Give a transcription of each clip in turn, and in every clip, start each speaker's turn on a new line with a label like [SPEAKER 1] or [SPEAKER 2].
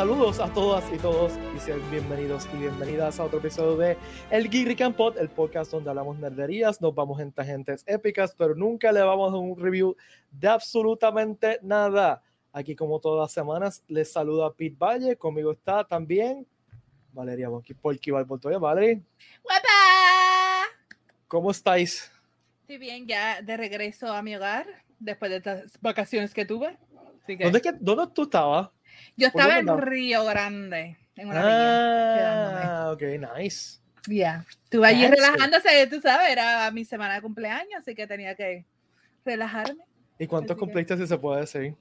[SPEAKER 1] Saludos a todas y todos y sean bienvenidos y bienvenidas a otro episodio de El Geek Pod, el podcast donde hablamos nerderías, nos vamos en tangentes épicas, pero nunca le vamos a un review de absolutamente nada. Aquí como todas las semanas les saluda Pete Valle, conmigo está también Valeria Polky Valportoya. Valeria. ¿Cómo estáis?
[SPEAKER 2] Estoy bien, ya de regreso a mi hogar después de estas vacaciones que tuve.
[SPEAKER 1] ¿Dónde, que, ¿Dónde tú estabas?
[SPEAKER 2] Yo estaba en Río Grande, en una
[SPEAKER 1] Ah, ok, nice.
[SPEAKER 2] Ya, yeah. estuve allí relajándose, tú sabes, era mi semana de cumpleaños, así que tenía que relajarme.
[SPEAKER 1] ¿Y cuántos cumpliste, si se puede decir?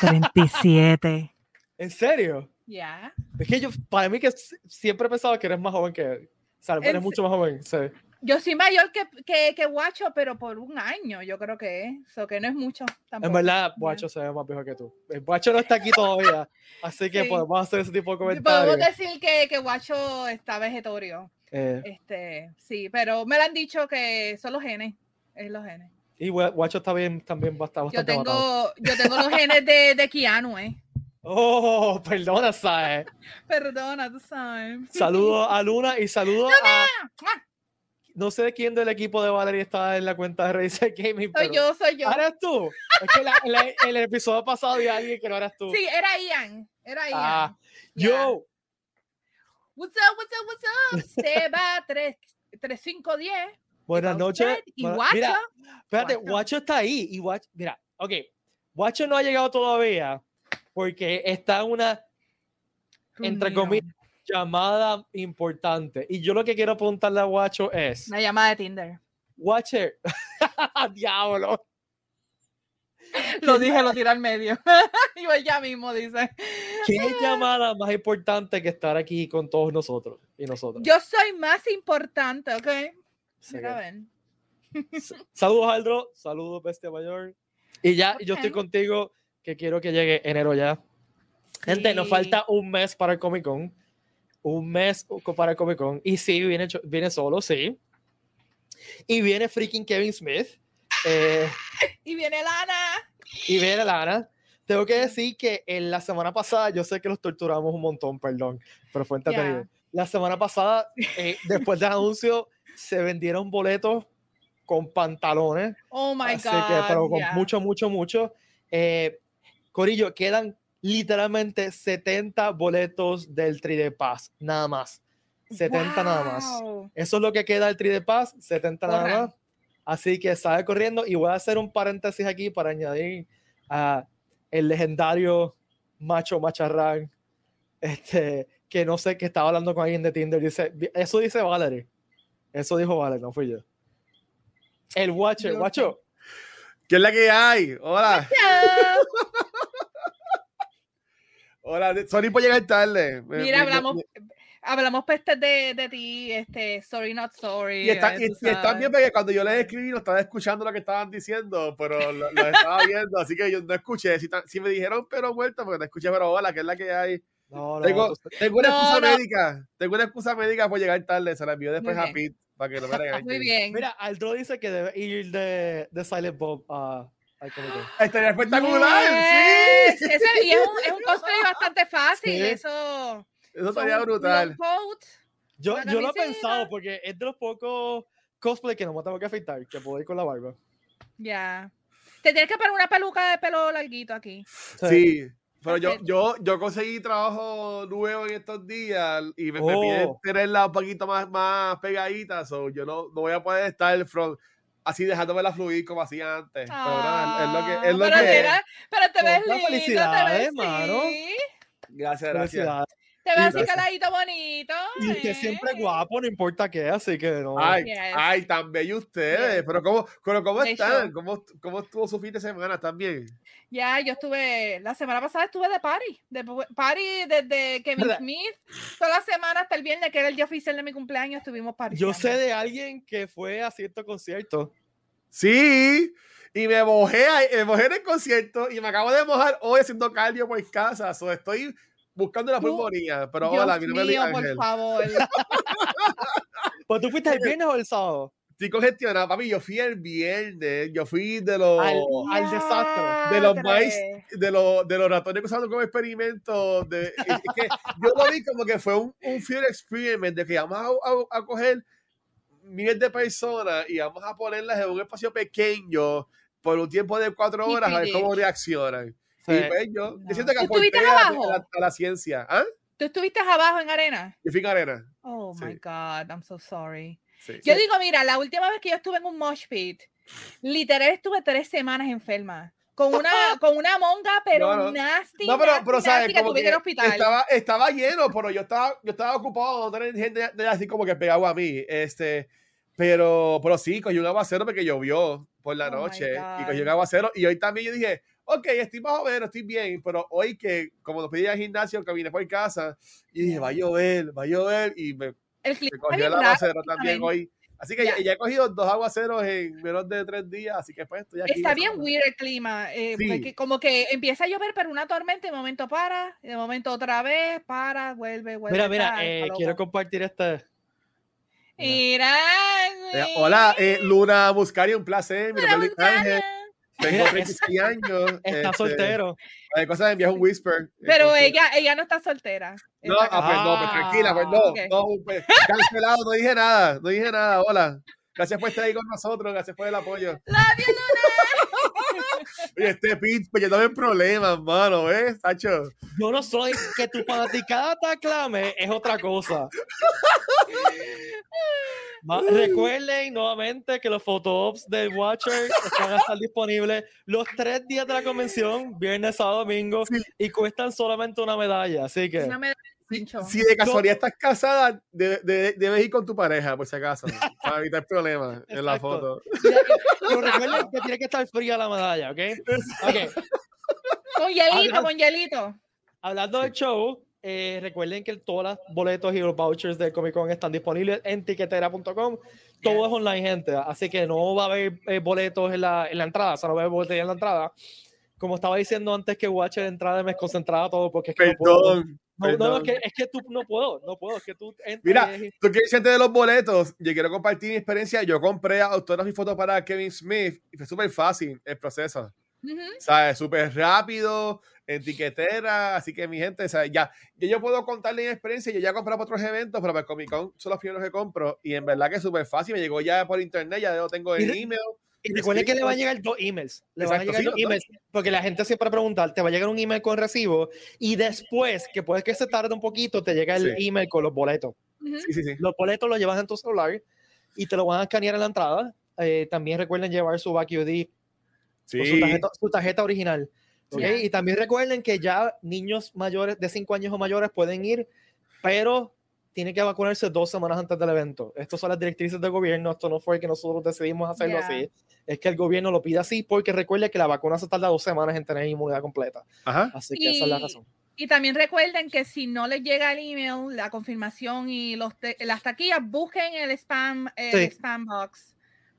[SPEAKER 2] 37.
[SPEAKER 1] ¿En serio?
[SPEAKER 2] Ya.
[SPEAKER 1] Es que yo, para mí que siempre he pensado que eres más joven que, o sea, eres mucho más joven, sí.
[SPEAKER 2] Yo soy mayor que, que, que, Guacho, pero por un año, yo creo que es. So que no es mucho.
[SPEAKER 1] Tampoco. En verdad, Guacho se ve más viejo que tú. El Guacho no está aquí todavía, así que podemos hacer ese tipo de comentarios.
[SPEAKER 2] Podemos decir que, que Guacho está vegetorio. Eh. Este, sí, pero me lo han dicho que son los genes. Es los genes.
[SPEAKER 1] Y Guacho está bien, también bastante
[SPEAKER 2] yo tengo, Yo tengo los genes de, de Keanu, ¿eh?
[SPEAKER 1] Oh, perdona, ¿sabes?
[SPEAKER 2] perdona, tú sabes.
[SPEAKER 1] Saludos a Luna y saludos a no sé quién del equipo de Valerie está en la cuenta de Razer Gaming.
[SPEAKER 2] Soy yo, soy yo.
[SPEAKER 1] ¿Eres tú? Es que el episodio pasado había alguien que no eras tú.
[SPEAKER 2] Sí, era Ian. Era Ian. Ah,
[SPEAKER 1] yo.
[SPEAKER 2] What's up, what's up, what's up? Seba 3510.
[SPEAKER 1] Buenas noches.
[SPEAKER 2] Y Guacho.
[SPEAKER 1] Mira, espérate, Guacho. está ahí. Y Guacho, mira, ok. Guacho no ha llegado todavía porque está una, entre comillas, llamada importante. Y yo lo que quiero preguntarle a Guacho es.
[SPEAKER 2] Una llamada de Tinder.
[SPEAKER 1] Watcher. Diablo.
[SPEAKER 2] Lo dije, lo tiré al medio. y ya mismo dice.
[SPEAKER 1] ¿Qué llamada más importante que estar aquí con todos nosotros y nosotros?
[SPEAKER 2] Yo soy más importante, ¿ok?
[SPEAKER 1] Saludos, Aldro. Saludos, Bestia Mayor. Y ya, yo estoy contigo, que quiero que llegue enero ya. Gente, nos falta un mes para el Comic Con un mes para el Comic Con. Y sí, viene, viene solo, sí. Y viene freaking Kevin Smith. Eh,
[SPEAKER 2] y viene Lana.
[SPEAKER 1] Y viene Lana. Tengo que decir que en la semana pasada, yo sé que los torturamos un montón, perdón, pero fue entretenido. La semana pasada, eh, después del anuncio, se vendieron boletos con pantalones.
[SPEAKER 2] Oh my
[SPEAKER 1] así
[SPEAKER 2] God.
[SPEAKER 1] Que, pero con mucho, mucho, mucho. Eh, Corillo, quedan literalmente 70 boletos del 3D Pass, nada más. 70 nada más. Eso es lo que queda del 3D Pass, 70 nada más. Así que sale corriendo y voy a hacer un paréntesis aquí para añadir a el legendario macho macharrán, este, que no sé, que estaba hablando con alguien de Tinder. Dice, eso dice Valerie. Eso dijo Valerie, no fui yo. El Watcher, Watcho.
[SPEAKER 3] ¿Qué es la que hay? Hola. Hola, sorry por llegar tarde.
[SPEAKER 2] Mira, hablamos, hablamos peste de, de, ti, este, sorry not sorry.
[SPEAKER 3] Y está, y, bien porque cuando yo les escribí no estaba escuchando lo que estaban diciendo, pero lo, estaba viendo, así que yo no escuché. Si, si, me dijeron pero vuelta, porque no escuché pero hola, que es la que hay.
[SPEAKER 1] No, no,
[SPEAKER 3] tengo, tengo una excusa médica, tengo una excusa médica por llegar tarde, se la envió después a Pete para que no me regañen.
[SPEAKER 2] Muy bien.
[SPEAKER 1] Mira, Aldro dice que debe ir de, de Silent Bob a
[SPEAKER 3] Estaría espectacular. Sí.
[SPEAKER 2] Ese, y es un, es un cosplay bastante fácil. Eso.
[SPEAKER 3] Eso estaría brutal.
[SPEAKER 1] Yo, yo lo he pensado porque es de los pocos cosplay que no me tengo que afeitar, que puedo ir con la barba.
[SPEAKER 2] Ya. Te tienes que poner una peluca de pelo larguito aquí.
[SPEAKER 3] Sí. Pero yo, yo, yo conseguí trabajo nuevo en estos días y me, oh. piden tenerla un poquito más, más pegadita. So yo no, no voy a poder estar front así dejándome la fluir como hacía antes. pero es lo que es. Lo
[SPEAKER 2] pero,
[SPEAKER 3] que...
[SPEAKER 2] pero te ves lindo,
[SPEAKER 1] felicidades, mano.
[SPEAKER 3] Gracias, gracias.
[SPEAKER 2] Te ves así caladito bonito.
[SPEAKER 1] Y que siempre guapo, no importa qué, así que no.
[SPEAKER 3] Ay, ay tan bello ustedes. Pero ¿cómo, pero cómo están? ¿Cómo, ¿Cómo estuvo su fin de semana también?
[SPEAKER 2] Ya, yo estuve, la semana pasada estuve de party, de party desde Kevin Smith, toda la semana hasta el viernes, que era el día oficial de mi cumpleaños, estuvimos party.
[SPEAKER 1] Yo sé de alguien que fue a cierto concierto.
[SPEAKER 3] Sí, y me mojé, me mojé en el concierto y me acabo de mojar hoy haciendo cardio por casa, so estoy buscando la pulmonía, pero
[SPEAKER 2] Dios
[SPEAKER 3] hola,
[SPEAKER 2] mi nombre mío, por favor.
[SPEAKER 1] ¿Pues tú fuiste el viernes o el sábado?
[SPEAKER 3] Estoy congestionado, papi. Yo fui el viernes. Yo fui de los.
[SPEAKER 1] Al, desastre.
[SPEAKER 3] De los, de, los, de los ratones que usaron como experimento. De, es que yo lo vi como que fue un, un field experiment de que vamos a, a, coger miles de personas y vamos a ponerlas en un espacio pequeño por un tiempo de cuatro horas a ver cómo reaccionan. Sí. Y pues yo, yo siento que
[SPEAKER 2] aporté
[SPEAKER 3] a, a, a, la ciencia. ¿Ah?
[SPEAKER 2] ¿Tú estuviste abajo en arena?
[SPEAKER 3] Yo fui en arena.
[SPEAKER 2] Oh my God, I'm so sorry. Yo digo, mira, la última vez que yo estuve en un mosh pit, literal estuve tres semanas enferma. Con una, con una monga, pero no, no. nasty.
[SPEAKER 3] No, pero,
[SPEAKER 2] nasty,
[SPEAKER 3] pero ¿sabes? Como que,
[SPEAKER 2] hospital.
[SPEAKER 3] Estaba, estaba lleno, pero yo estaba, yo estaba ocupado, no tener gente de, así como que pegado a mí. Este, pero, pero sí, cogí un aguacero porque llovió por la
[SPEAKER 2] Oh,
[SPEAKER 3] noche. Y cogí un aguacero. Y hoy también yo dije, ok, estoy más o menos, estoy bien. Pero hoy que, como nos pedí al gimnasio, caminé por casa, y dije, va a llover, va a llover. Y me,
[SPEAKER 2] El
[SPEAKER 3] me cogió el
[SPEAKER 2] raro
[SPEAKER 3] aguacero también hoy. Así que ya.
[SPEAKER 2] Ya.
[SPEAKER 3] ya he cogido dos aguaceros en menos de tres días. Así que pues estoy aquí.
[SPEAKER 2] Está bien weird el clima. eh,
[SPEAKER 3] Sí.
[SPEAKER 2] porque como que empieza a llover, pero una tormenta de momento para, de momento otra vez, para, vuelve, vuelve.
[SPEAKER 1] Mira, mira, eh, quiero compartir este.
[SPEAKER 2] Mira,
[SPEAKER 3] Eh,
[SPEAKER 2] güey.
[SPEAKER 3] hola, eh, Luna Muscari, un placer. Mi nombre es Luis Ángel.
[SPEAKER 2] Buscana.
[SPEAKER 3] Tengo
[SPEAKER 1] Mira,
[SPEAKER 3] 36 años.
[SPEAKER 1] Está
[SPEAKER 3] este,
[SPEAKER 1] soltero.
[SPEAKER 3] Hay cosas de enviar un whisper.
[SPEAKER 2] Pero
[SPEAKER 3] entonces-
[SPEAKER 2] ella, ella no está soltera.
[SPEAKER 3] No,
[SPEAKER 2] Está
[SPEAKER 3] ah, pues no, pues
[SPEAKER 1] Ah,
[SPEAKER 3] tranquila, pues no,
[SPEAKER 2] ok.
[SPEAKER 3] no, pues, cancelado, no dije nada, no dije nada, hola. Gracias por estar ahí con nosotros, gracias por el apoyo.
[SPEAKER 2] Love you,
[SPEAKER 3] Oye, este Pete, pues yo no en problemas, mano, ¿ves, Sacho?
[SPEAKER 1] Yo no soy que tu fanaticada te aclame, es otra cosa. Ma- Recuerden nuevamente que los photo-ops del Watcher van a estar disponibles los tres días de la convención, viernes, sábado, domingo, y cuestan solamente una medalla. Así que
[SPEAKER 2] Una medalla de.
[SPEAKER 3] Si de casualidad estás casada, de- de- debes ir con tu pareja, por si acaso, para evitar problemas en la foto.
[SPEAKER 1] Mira, pero recuerden que tiene que estar fría la medalla, ¿ok? Ok.
[SPEAKER 2] Con hielito, con hielito.
[SPEAKER 1] Hablando del show, eh, recuerden que todos los boletos y los vouchers del Comic Con están disponibles en tiquetera.com. Todo es online, gente. Así que no va a haber eh, boletos en la, en la entrada. O sea, no va a haber boletería en la entrada. Como estaba diciendo antes que Watcher de entrada me desconcentraba todo porque es que no puedo. No, no, no, es que, es que tú no puedo, no puedo. Es que tú entras
[SPEAKER 3] Mira,
[SPEAKER 1] y-
[SPEAKER 3] tú quieres gente de los boletos, yo quiero compartir mi experiencia. Yo compré autógrafo y foto para Kevin Smith y fue súper fácil el proceso.
[SPEAKER 2] Ujú.
[SPEAKER 3] ¿sabes? Súper rápido, en tiquetera, así que mi gente, ¿sabes? Ya, ya yo puedo contarle mi experiencia, yo ya he comprado para otros eventos, pero para el Comic Con son los primeros que compro y en verdad que es súper fácil, me llegó ya por internet, ya lo tengo en email.
[SPEAKER 1] Y recuerden que le van a llegar dos emails. Le van a
[SPEAKER 3] Exacto,
[SPEAKER 1] llegar
[SPEAKER 3] sí,
[SPEAKER 1] dos emails. Porque la gente siempre pregunta, te va a llegar un email con recibo y después, que puede que se tarde un poquito, te llega el
[SPEAKER 3] Sí.
[SPEAKER 1] email con los boletos.
[SPEAKER 2] Ujú.
[SPEAKER 3] Sí, sí, sí.
[SPEAKER 1] Los boletos los llevas en tu celular y te lo van a escanear en la entrada. Eh, también recuerden llevar su back UD
[SPEAKER 3] Sí,
[SPEAKER 1] o su tarjeta, su tarjeta original. ¿ok?
[SPEAKER 2] Ya.
[SPEAKER 1] Y también recuerden que ya niños mayores de 5 años o mayores pueden ir, pero tienen que vacunarse dos semanas antes del evento. Estas son las directrices del gobierno. Esto no fue que nosotros decidimos hacerlo
[SPEAKER 2] Ya.
[SPEAKER 1] así. Es que el gobierno lo pide así porque recuerde que la vacuna se tarda dos semanas en tener inmunidad completa.
[SPEAKER 3] Ajá.
[SPEAKER 1] Así que esa es la
[SPEAKER 2] Y-
[SPEAKER 1] razón.
[SPEAKER 2] Y también recuerden que si no les llega el email, la confirmación y los te- las taquillas, busquen el spam, el
[SPEAKER 1] Sí.
[SPEAKER 2] spam box.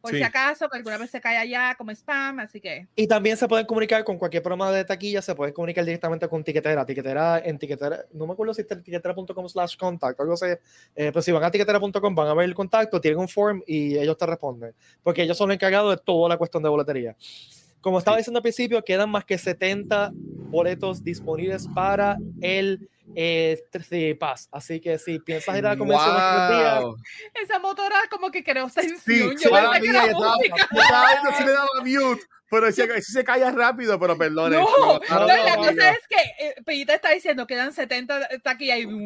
[SPEAKER 2] Por
[SPEAKER 3] Sí.
[SPEAKER 2] si acaso, que alguna vez se cae allá como spam, así que.
[SPEAKER 1] Y también se pueden comunicar con cualquier programa de taquilla, se pueden comunicar directamente con Tiquetera. Tiquetera en Tiquetera, no me acuerdo si está en tiquetera.com slash contact, algo así. Eh, pero si van a tiquetera.com van a ver el contacto, tienen un form y ellos te responden. Porque ellos son los encargados de toda la cuestión de boletería. Como estaba diciendo al principio, quedan más que 70 boletos disponibles para el eh, 3D Pass. Así que si piensas ir a la convención
[SPEAKER 3] Wow.
[SPEAKER 2] Esa motora como que creó
[SPEAKER 3] Sí,
[SPEAKER 2] tensión.
[SPEAKER 3] sí,
[SPEAKER 2] Yo pensé que era
[SPEAKER 3] estaba, si le daba mute, pero decía que si se caía rápido, pero perdone.
[SPEAKER 2] No,
[SPEAKER 3] sí,
[SPEAKER 2] no,
[SPEAKER 3] claro,
[SPEAKER 2] la
[SPEAKER 3] no,
[SPEAKER 2] cosa
[SPEAKER 3] no.
[SPEAKER 2] es que eh, Pellita está diciendo quedan 70 taquillas y, boom,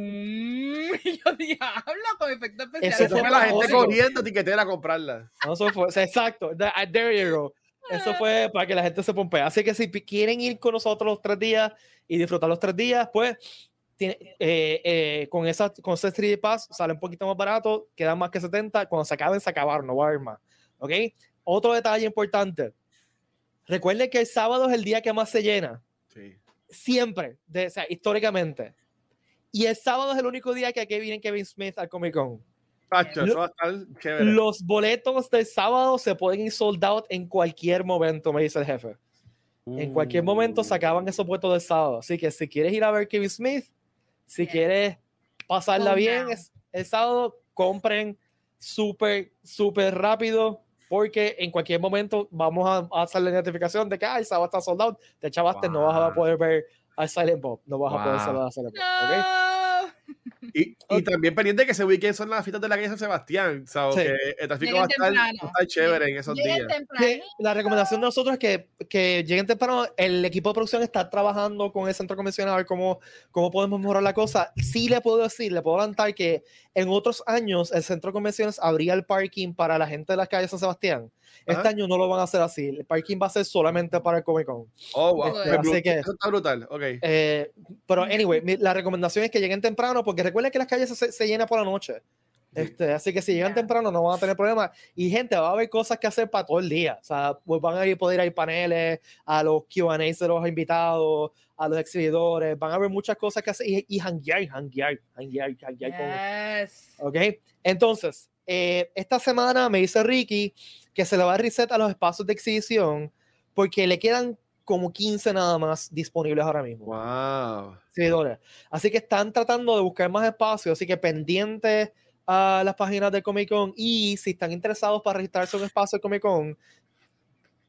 [SPEAKER 2] y yo diablo con efecto especial.
[SPEAKER 1] Eso fue
[SPEAKER 3] la gente corriendo a tiquetera a comprarla.
[SPEAKER 1] No, eso fue, exacto. Ah, There you go. Eso fue para que la gente se pompee. Así que si quieren ir con nosotros los tres días y disfrutar los tres días, pues tiene- eh, eh, con, esa, con ese 3D Pass sale un poquito más barato, quedan más que 70. Cuando se acaben, se acabaron, no va a haber más. ¿Ok? Otro detalle importante. Recuerden que el sábado es el día que más se llena.
[SPEAKER 3] Sí.
[SPEAKER 1] Siempre, de, o sea, históricamente. Y el sábado es el único día que aquí viene Kevin Smith al Comic Con.
[SPEAKER 3] Pacho, eso va a estar chévere.
[SPEAKER 1] Los boletos del sábado se pueden ir sold out en cualquier momento, me dice el jefe. En cualquier momento se acaban esos boletos del sábado. Así que si quieres ir a ver Kevin Smith, si quieres pasarla bien es- el sábado, compren súper, súper rápido porque en cualquier momento vamos a, hacer la notificación de que el sábado está soldado, te chavaste, no vas a poder ver a Silent Bob, no vas a poder saludar a Silent Bob, ¿okay?
[SPEAKER 3] Y, y también pendiente que ese weekend son las fiestas de la calle San Sebastián. O que el tráfico va a, estar, va a, estar, chévere en esos días.
[SPEAKER 1] la recomendación de nosotros es que, que, lleguen temprano. El equipo de producción está trabajando con el centro convencional a ver cómo, cómo podemos mejorar la cosa. Sí le puedo decir, le puedo adelantar que en otros años el centro de convenciones abría el parking para la gente de la calle San Sebastián. Este año no lo van a hacer así. El parking va a ser solamente para el Comic Con.
[SPEAKER 3] Oh, wow. Este, así que, Eso está brutal. Ok.
[SPEAKER 1] Eh, pero, anyway, la recomendación es que lleguen temprano porque recuerden que las calles se, se llenan por la noche. Este, así que si llegan temprano no van a tener problemas. Y gente, va a haber cosas que hacer para todo el día. O sea, pues van a ir, poder ir paneles, a los QA de los invitados, a los exhibidores. Van a haber muchas cosas que hacer y, y hanguear, hanguear, hanguear, hanguear. Yes. Ok. Entonces, eh, esta semana me dice Ricky que se le va a reset a los espacios de exhibición porque le quedan como 15 nada más disponibles ahora mismo.
[SPEAKER 3] Wow.
[SPEAKER 1] Seguidores. Así que están tratando de buscar más espacio, así que pendientes a las páginas de Comic Con y si están interesados para registrarse un espacio de Comic Con,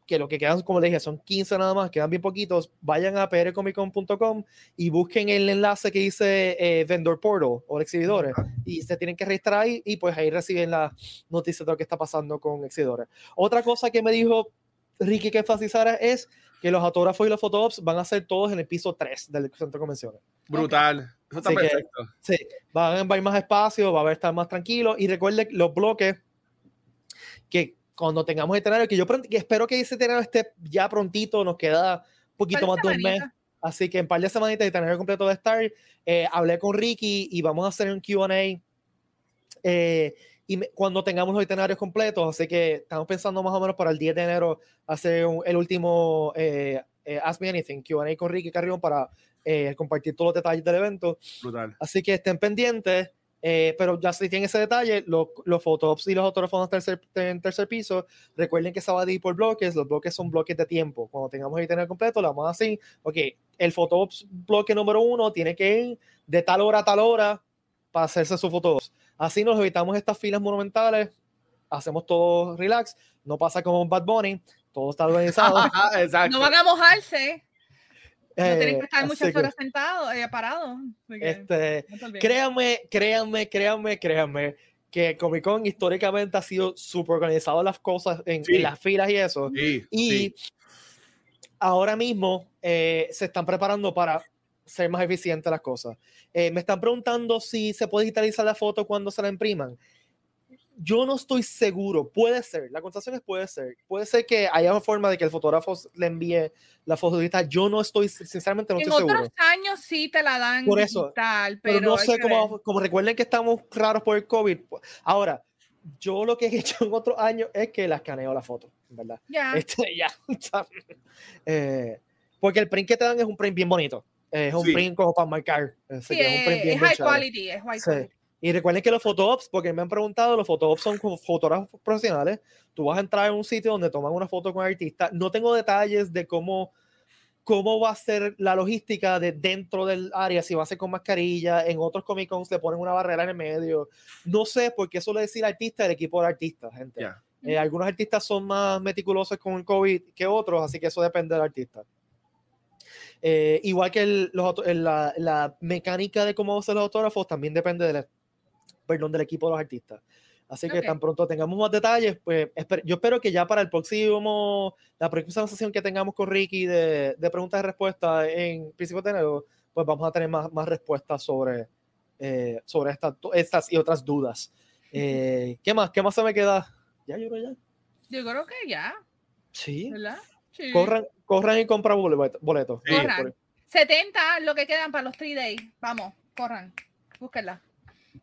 [SPEAKER 1] que lo que quedan, como le dije, son 15 nada más, quedan bien poquitos, vayan a prcomiccon.com y busquen el enlace que dice eh, Vendor Portal o exhibidores y se tienen que registrar ahí y pues ahí reciben las noticias de lo que está pasando con exhibidores. Otra cosa que me dijo Ricky que enfatizara es que los autógrafos y los fotógrafos van a ser todos en el piso 3 del centro de convenciones.
[SPEAKER 3] Brutal. Eso está perfecto.
[SPEAKER 1] sí, van a haber más espacio, va a haber estar más tranquilo y recuerde los bloques que cuando tengamos itinerario, que yo espero que ese itinerario esté ya prontito, nos queda un poquito más de un mes. Así que en par de semanitas el itinerario completo de estar. Eh, hablé con Ricky y vamos a hacer un QA. Eh, y cuando tengamos los itinerarios completos, así que estamos pensando más o menos para el 10 de enero hacer el último eh, eh, Ask Me Anything, QA con Ricky Carrión para compartir todos los detalles del evento.
[SPEAKER 3] Brutal.
[SPEAKER 1] Así que estén pendientes. Eh, pero ya si tienen ese detalle, los, los fotops y los autógrafos en tercer, piso, recuerden que se va a ir por bloques, los bloques son bloques de tiempo. Cuando tengamos el itinerario completo, lo vamos así, ok, el fotops bloque número uno tiene que ir de tal hora a tal hora para hacerse su fotops. Así nos evitamos estas filas monumentales, hacemos todo relax, no pasa como un Bad Bunny, todo está organizado.
[SPEAKER 2] no van a mojarse. No tienen que estar muchas horas sentado, eh, parado.
[SPEAKER 1] Este, créanme, créanme, créanme, créanme que Comic Con históricamente ha sido súper organizado las cosas en, las filas y eso. y ahora mismo eh, se están preparando para ser más eficientes las cosas. Eh, me están preguntando si se puede digitalizar la foto cuando se la impriman yo no estoy seguro, puede ser, la contestación es puede ser, puede ser que haya una forma de que el fotógrafo le envíe la foto digital, yo no estoy, sinceramente no estoy seguro.
[SPEAKER 2] En otros años sí te la dan
[SPEAKER 1] por eso, digital, pero, no sé cómo, como recuerden que estamos raros por el COVID, ahora, yo lo que he hecho en otros años es que la escaneo la foto, ¿verdad?
[SPEAKER 2] Ya.
[SPEAKER 1] Este, ya. eh, porque el print que te dan es un print bien bonito, es un print como para marcar.
[SPEAKER 2] Sí, es, un print bien es high quality, es high quality.
[SPEAKER 1] Y recuerden que los photoops, porque me han preguntado, los photoops son fotógrafos profesionales. Tú vas a entrar en un sitio donde toman una foto con el artista. No tengo detalles de cómo, cómo va a ser la logística de dentro del área, si va a ser con mascarilla. En otros Comic Cons le ponen una barrera en el medio. No sé, porque eso le decir artista el equipo de artistas, gente. Eh, algunos artistas son más meticulosos con el COVID que otros, así que eso depende del artista. Eh, igual que los, la, la, mecánica de cómo hacer los autógrafos también depende de la, perdón, del equipo de los artistas. Así que tan pronto tengamos más detalles, pues yo espero que ya para el próximo, la próxima sesión que tengamos con Ricky de, de preguntas y respuestas en principio de enero, pues vamos a tener más, más respuestas sobre, eh, sobre estas, estas y otras dudas. Eh, ¿Qué más? ¿Qué más se me queda?
[SPEAKER 2] Ya, yo creo ya. Yo creo que ya.
[SPEAKER 1] Sí. ¿Verdad? Sí. Corran, corran y compran boletos.
[SPEAKER 2] corran. 70 lo que quedan para los 3 days. Vamos, corran. Búsquenla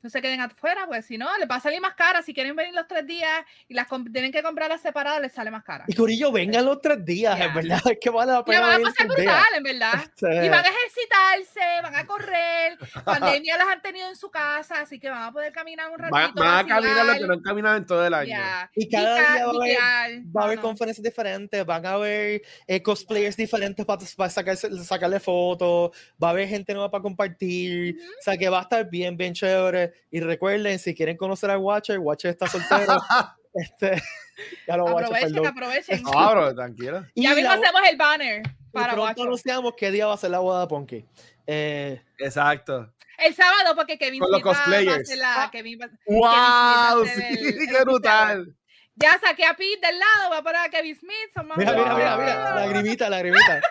[SPEAKER 2] no se queden afuera, pues si no, les va a salir más cara. Si quieren venir los tres días y las tienen que comprarlas separadas, les sale más cara.
[SPEAKER 1] Y Corillo, vengan los tres días, en verdad. Es que vale la
[SPEAKER 2] pena. van a pasar brutal, en verdad. Y van a ejercitarse, van a correr. Pandemia las han tenido en su casa, así que van a poder caminar un ratito.
[SPEAKER 3] Van, a caminar lo que no han caminado en todo el año.
[SPEAKER 1] Y cada día va a haber, va a haber conferencias diferentes, van a haber eh, cosplayers diferentes para, para sacarle fotos, va a haber gente nueva para compartir. O sea que va a estar bien, bien chévere. Y recuerden, si quieren conocer a Watcher, Watcher está soltero.
[SPEAKER 2] Este, ya lo aprovechen, aprovechen.
[SPEAKER 3] No, tranquilo.
[SPEAKER 2] Ya mismo hacemos el banner para
[SPEAKER 1] pronto anunciamos qué día va a ser la boda de Ponky.
[SPEAKER 3] Eh, Exacto.
[SPEAKER 2] El sábado, porque Kevin
[SPEAKER 3] Con los cosplayers.
[SPEAKER 2] La, Kevin,
[SPEAKER 3] ¡Wow! sí, qué brutal.
[SPEAKER 2] Ya saqué a Pete del lado, voy a poner a Kevin Smith. Son
[SPEAKER 1] mira, mira, mira, mira, la grimita, la grimita.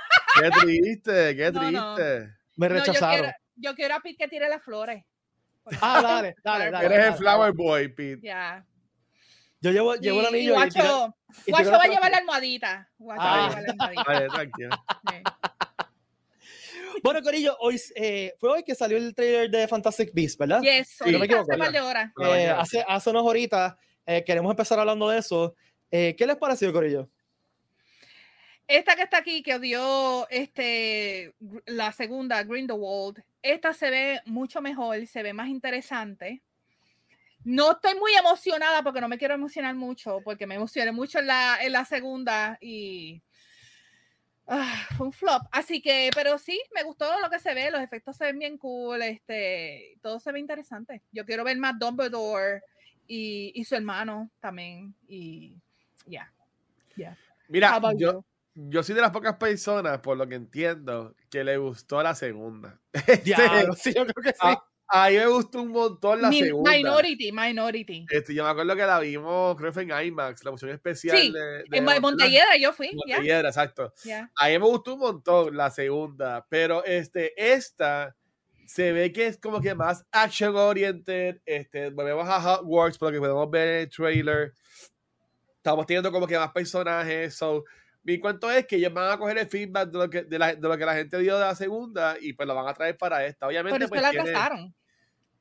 [SPEAKER 3] qué triste, qué triste.
[SPEAKER 1] Me rechazaron.
[SPEAKER 2] yo, quiero, a Pete que tire las flores.
[SPEAKER 1] Ah, dale, dale, dale.
[SPEAKER 3] Eres el flower boy, Pete.
[SPEAKER 2] Ya.
[SPEAKER 1] Yo llevo, llevo el anillo.
[SPEAKER 2] Y Guacho, y Guacho va a llevar la almohadita. Guacho va a ah. llevar la almohadita.
[SPEAKER 3] Vale, tranquilo.
[SPEAKER 1] Bueno, Corillo, hoy eh, fue hoy que salió el trailer de Fantastic Beasts, ¿verdad?
[SPEAKER 2] Yes, sí, no me equivoco, hace, hora.
[SPEAKER 1] eh, hace, hace unas horitas eh, queremos empezar hablando de eso. Eh, ¿Qué les pareció, Corillo?
[SPEAKER 2] Esta que está aquí, que odió este, la segunda, Grindelwald, esta se ve mucho mejor, se ve más interesante. No estoy muy emocionada porque no me quiero emocionar mucho, porque me emocioné mucho en la, en la segunda y ah, fue un flop. Así que, pero sí, me gustó lo que se ve, los efectos se ven bien cool, este, todo se ve interesante. Yo quiero ver más Dumbledore y, y su hermano también. Y ya, ya.
[SPEAKER 3] Mira, yo, yo soy de las pocas personas, por lo que entiendo, que le gustó la segunda.
[SPEAKER 1] Este, sí, yo creo que sí.
[SPEAKER 3] A, mí me gustó un montón la segunda.
[SPEAKER 2] Minority, Minority.
[SPEAKER 3] Este, yo me acuerdo que la vimos, creo que fue en IMAX, la emoción especial.
[SPEAKER 2] Sí,
[SPEAKER 3] de,
[SPEAKER 2] en Montelledra yo fui.
[SPEAKER 3] Montelledra, exacto. A mí me gustó un montón la segunda, pero este, esta se ve que es como que más action oriented. Este, volvemos a Hogwarts por lo que podemos ver en el trailer. Estamos teniendo como que más personajes. So, mi cuento es que ellos van a coger el feedback de lo que, de, la, de lo que la gente dio de la segunda y pues lo van a traer para esta. Obviamente, pues,
[SPEAKER 2] la
[SPEAKER 3] tiene,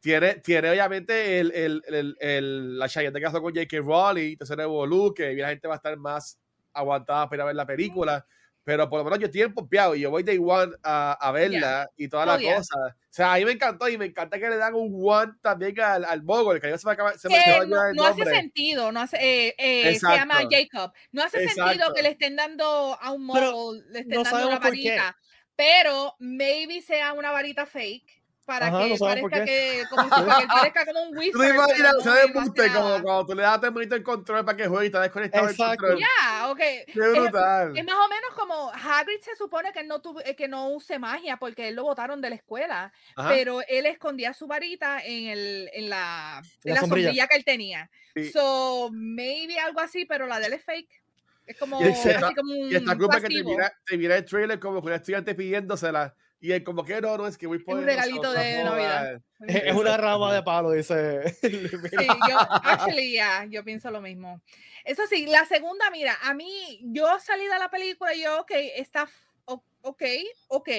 [SPEAKER 2] tiene,
[SPEAKER 3] tiene, obviamente el, el, el, el la Cheyenne que pasó con J.K. Rowling, entonces Evolu, que la gente va a estar más aguantada para ver la película pero por lo menos yo estoy empopeado y yo voy day one a, a verla y toda la oh, cosa. O sea, a mí me encantó y me encanta que le dan un one también al, al Mogul, que se me acaba, se me
[SPEAKER 2] no, no hace sentido, no hace, eh, eh, se llama Jacob. No hace sentido que le estén dando a un Mogul, le estén dando una varita, pero maybe sea una varita fake para que parezca que como si parezca como un wizard. Tú te imaginas,
[SPEAKER 3] ¿sabes? como cuando tú le das a el control para que juegue y te desconectado
[SPEAKER 2] el control. Ya, ok.
[SPEAKER 3] Qué brutal.
[SPEAKER 2] Es, más o menos como Hagrid se supone que no, tuve, que no use magia porque él lo botaron de la escuela, pero él escondía su varita en, el, en la, en la, sombrilla. que él tenía. So, maybe algo así, pero la de él es fake. Es como, y, así como un
[SPEAKER 3] y esta culpa que te mira, te mira el trailer como que un estudiante pidiéndosela y el como que no, no, es que voy por
[SPEAKER 2] un regalito de Navidad.
[SPEAKER 1] Es una rama de palo, dice.
[SPEAKER 2] Sí, yo, actually, yeah, yo pienso lo mismo. Eso sí, la segunda, mira, a mí, yo salí de la película y yo, ok, está, ok, ok,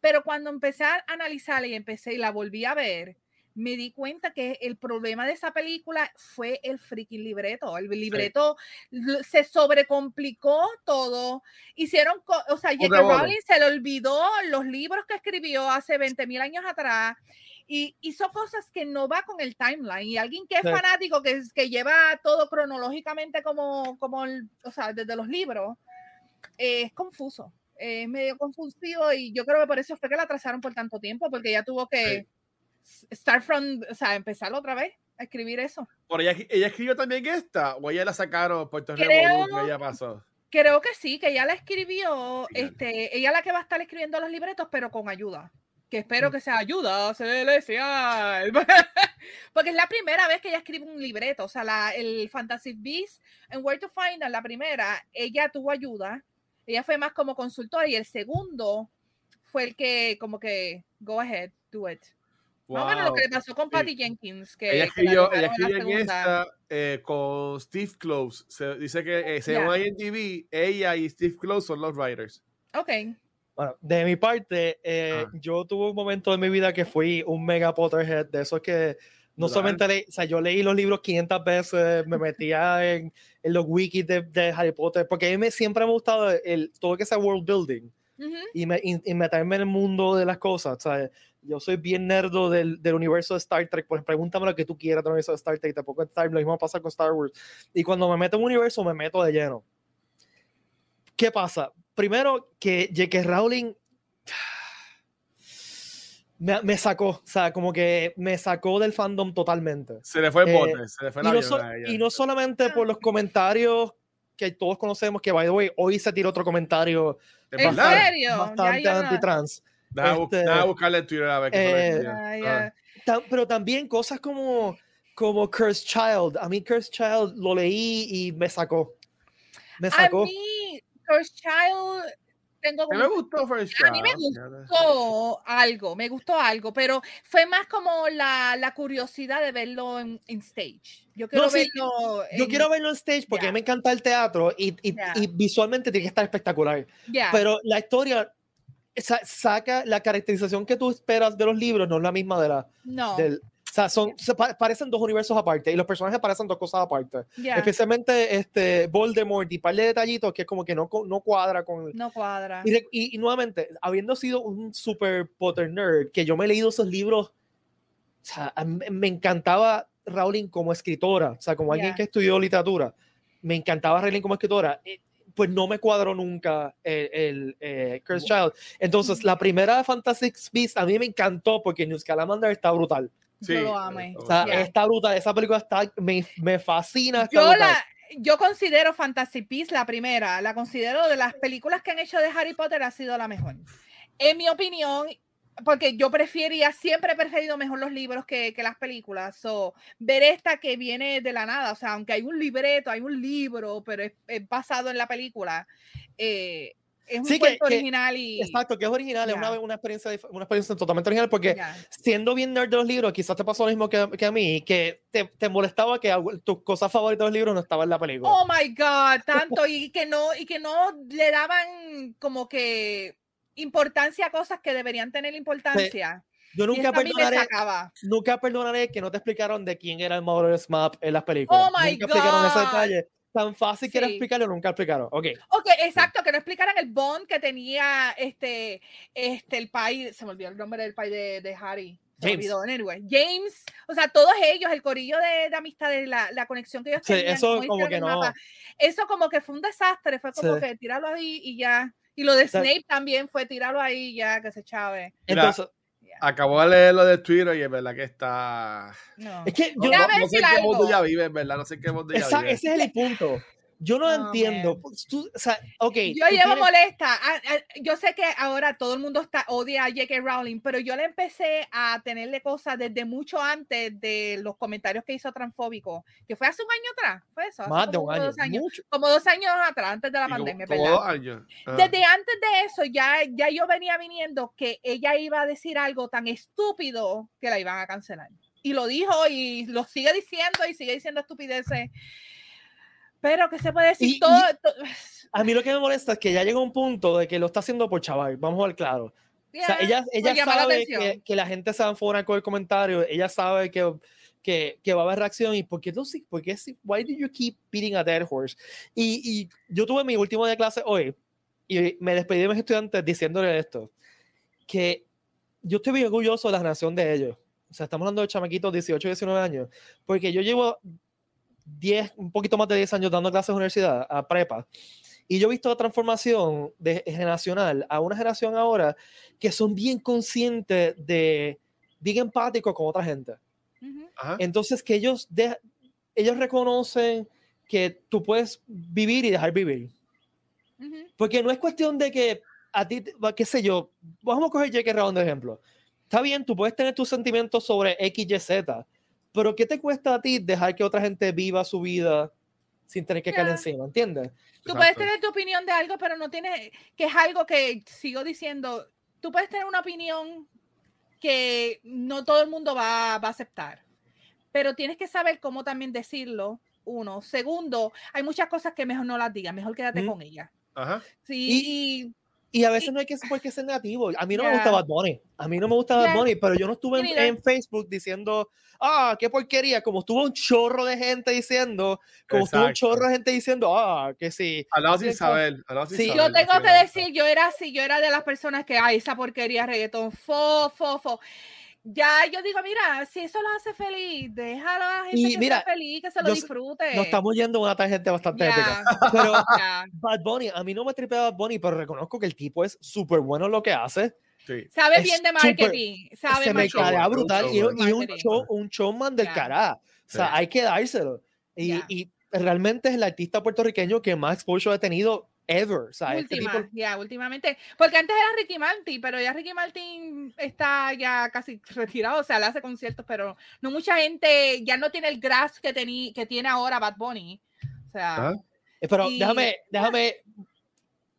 [SPEAKER 2] pero cuando empecé a analizarla y empecé y la volví a ver, me di cuenta que el problema de esa película fue el freaking libreto. El libreto se sobrecomplicó todo. Hicieron, o sea, J.K. Rowling se le olvidó los libros que escribió hace 20 mil años atrás y hizo cosas que no va con el timeline. Y alguien que es fanático, que, que lleva todo cronológicamente como, como o sea, desde los libros, es confuso. Es medio confusivo y yo creo que por eso fue que la atrasaron por tanto tiempo, porque ya tuvo que start from, o sea, empezar otra vez a escribir eso.
[SPEAKER 3] ¿Por ella, ella escribió también esta o ella la sacaron Puerto Creo, que ella pasó?
[SPEAKER 2] Creo que sí, que ella la escribió, este, ella la que va a estar escribiendo los libretos, pero con ayuda. Que espero mm. que sea ayuda celestial. Porque es la primera vez que ella escribe un libreto. O sea, la, el Fantasy Beast en Where to Find, la primera, ella tuvo ayuda. Ella fue más como consultora. Y el segundo fue el que, como que, go ahead, do it. Wow. bueno, lo que le pasó con Patty Jenkins. Que,
[SPEAKER 3] ella escribió, ella escribió en esta eh, con Steve Close. Se, dice que eh, según yeah. IMDb, ella y Steve Close son los writers.
[SPEAKER 2] Ok.
[SPEAKER 1] Bueno, de mi parte, eh, ah. yo tuve un momento en mi vida que fui un mega Potterhead, de esos que no solamente leí, o sea, yo leí los libros 500 veces, me metía en, en los wikis de, de, Harry Potter, porque a mí me, siempre me ha gustado el, todo que sea world building uh -huh. y, me, y, y, meterme en el mundo de las cosas. O sea, yo soy bien nerdo del, del, universo de Star Trek, pues pregúntame lo que tú quieras del universo de Star Trek, tampoco Star, lo mismo pasa con Star Wars. Y cuando me meto en un universo, me meto de lleno. ¿Qué pasa? Primero, que J.K. Rowling me, me, sacó, o sea, como que me sacó del fandom totalmente.
[SPEAKER 3] Se le fue el bote, se le fue la
[SPEAKER 1] y no, y no solamente por los comentarios que todos conocemos, que by the way, hoy se tiró otro comentario
[SPEAKER 2] ¿En serio?
[SPEAKER 1] bastante anti-trans.
[SPEAKER 3] Deja, este, buscarle en Twitter a ver qué
[SPEAKER 1] eh, ah, Pero también cosas como, como Cursed Child. A mí Cursed Child lo leí y me sacó. Me sacó.
[SPEAKER 2] A mí Cursed Child tengo
[SPEAKER 3] me gustó First
[SPEAKER 2] A mí me gustó algo, me gustó algo, pero fue más como la, la curiosidad de verlo en, stage. Yo quiero verlo.
[SPEAKER 1] yo quiero verlo en stage porque me encanta el teatro y, y, y, visualmente tiene que estar espectacular. Pero la historia saca la caracterización que tú esperas de los libros, no es la misma de la.
[SPEAKER 2] No.
[SPEAKER 1] Del, o sea, son, se parecen dos universos aparte y los personajes parecen dos cosas aparte. Especialmente este Voldemort y par de detallitos que es como que no, no cuadra con...
[SPEAKER 2] No cuadra.
[SPEAKER 1] Y, y, nuevamente, habiendo sido un super Potter nerd, que yo me he leído esos libros, o sea, me encantaba Rowling como escritora, o sea, como alguien que estudió literatura, me encantaba Rowling como escritora. Eh, pues no me cuadró nunca el, el eh, Cursed Child. Entonces, la primera Fantastic Beasts a mí me encantó porque New Scalamander está brutal.
[SPEAKER 2] Sí, yo lo amé.
[SPEAKER 1] Está, está brutal, esa película está, me, me fascina.
[SPEAKER 2] yo, la, yo considero Fantasy Beasts la primera, la considero de las películas que han hecho de Harry Potter ha sido la mejor. En mi opinión, porque yo prefería, siempre he preferido mejor los libros que, que las películas. So, ver esta que viene de la nada, o sea, aunque hay un libreto, hay un libro, pero es, es basado en la película, eh, es un sí, que, original y...
[SPEAKER 1] Exacto, que es original, es una, una, experiencia, una experiencia totalmente original porque siendo bien nerd de los libros, quizás te pasó lo mismo que, que a mí, que te, te, molestaba que tus cosas favoritas de los libros no estaban en la película.
[SPEAKER 2] Oh my God, tanto, y que no, y que no le daban como que importancia a cosas que deberían tener importancia.
[SPEAKER 1] Yo nunca perdonaré, nunca perdonaré que no te explicaron de quién era el Mother's Map en las películas.
[SPEAKER 2] Oh my
[SPEAKER 1] nunca
[SPEAKER 2] God.
[SPEAKER 1] explicaron ese detalle tan fácil que era explicarlo, nunca explicaron. Ok.
[SPEAKER 2] Ok, exacto, que no explicaran el bond que tenía este, este, el país, se me olvidó el nombre del país de, de Harry. James. Anyway. James, o sea, todos ellos, el corillo de, de amistades, la, la, conexión que ellos
[SPEAKER 1] sí, tenían. Eso como que no. Mapa,
[SPEAKER 2] eso como que fue un desastre, fue como sí. que tirarlo ahí y ya. Y lo de Snape también fue tirarlo ahí y ya, que se chave.
[SPEAKER 1] Entonces,
[SPEAKER 3] Acabo de leer lo de Twitter y es verdad que está.
[SPEAKER 1] No. Es que yo
[SPEAKER 3] no, no, no sé en qué mundo ya vive, ¿verdad? No sé en qué mundo ya
[SPEAKER 1] Esa,
[SPEAKER 3] vive.
[SPEAKER 1] Ese es el punto. Yo no, no entiendo. Pues, tú, o sea, okay,
[SPEAKER 2] yo llevo tienes... molesta. Yo sé que ahora todo el mundo está odia a J.K. Rowling, pero yo le empecé a tenerle cosas desde mucho antes de los comentarios que hizo transfóbico, que fue hace un año atrás. ¿Fue eso?
[SPEAKER 1] Más de un año.
[SPEAKER 2] Dos años como dos años atrás, antes de la pandemia. Como, como dos años. Ah. Desde antes de eso, ya, ya yo venía viniendo que ella iba a decir algo tan estúpido que la iban a cancelar. Y lo dijo y lo sigue diciendo y sigue diciendo estupideces. Pero que se puede decir
[SPEAKER 1] y,
[SPEAKER 2] todo,
[SPEAKER 1] y A mí lo que me molesta es que ya llega un punto de que lo está haciendo por chaval, vamos a ver claro. Yeah, o sea, ella, ella sabe la que, que, la gente se va a enfocar con el comentario, ella sabe que, que, que, va a haber reacción y ¿por qué tú sí? ¿Por qué sí? Why do you keep beating a dead horse? Y, y yo tuve mi último día de clase hoy y me despedí de mis estudiantes diciéndole esto, que yo estoy muy orgulloso de la generación de ellos. O sea, estamos hablando de chamaquitos 18, 19 años, porque yo llevo 10, un poquito más de 10 años dando clases en universidad, a prepa. Y yo he visto la transformación de generacional a una generación ahora que son bien conscientes de, bien empáticos con otra gente. Uh -huh. Entonces, que ellos, de, ellos reconocen que tú puedes vivir y dejar vivir. Uh -huh. Porque no es cuestión de que a ti, qué sé yo, vamos a coger J.K. Rowling de ejemplo. Está bien, tú puedes tener tus sentimientos sobre X, Y, Z, pero ¿qué te cuesta a ti dejar que otra gente viva su vida sin tener que yeah. caer encima? ¿Entiendes?
[SPEAKER 2] Tú Exacto. puedes tener tu opinión de algo, pero no tienes, que es algo que sigo diciendo, tú puedes tener una opinión que no todo el mundo va, va a aceptar, pero tienes que saber cómo también decirlo, uno. Segundo, hay muchas cosas que mejor no las digas, mejor quédate mm. con ella.
[SPEAKER 3] Ajá.
[SPEAKER 2] Sí,
[SPEAKER 1] y, y y a veces y, no hay que, por qué ser negativo. A mí no yeah. me gusta Bad Bunny. A mí no me gusta yeah. Bad Bunny, pero yo no estuve en, en, Facebook diciendo, ah, qué porquería. Como estuvo un chorro de gente diciendo, como Exacto. estuvo un chorro de gente diciendo, ah, que sí.
[SPEAKER 3] Aló sin saber.
[SPEAKER 2] Sí, yo tengo que decir, yo era así, yo era de las personas que, ay, esa porquería reggaetón, fo, fo, fo ya yo digo, mira, si eso lo hace feliz, déjalo a la gente
[SPEAKER 1] y
[SPEAKER 2] que
[SPEAKER 1] mira,
[SPEAKER 2] sea feliz, que se lo
[SPEAKER 1] nos,
[SPEAKER 2] disfrute.
[SPEAKER 1] Nos estamos yendo a una tangente bastante yeah. épica. Pero yeah. Bad Bunny, a mí no me tripea Bad Bunny, pero reconozco que el tipo es súper bueno en lo que hace.
[SPEAKER 2] Sabe bien de marketing. sabe
[SPEAKER 1] se me cae brutal. y, un, show, un showman del cara. O sea, hay que dárselo. Y, y, realmente es el artista puertorriqueño que más exposure ha tenido ever. O sea,
[SPEAKER 2] este ya, últimamente. Porque antes era Ricky Martin, pero ya Ricky Martin está ya casi retirado. O sea, le hace conciertos, pero no mucha gente ya no tiene el grasp que, tení, que tiene ahora Bad Bunny. O sea.
[SPEAKER 1] Eh, pero déjame, déjame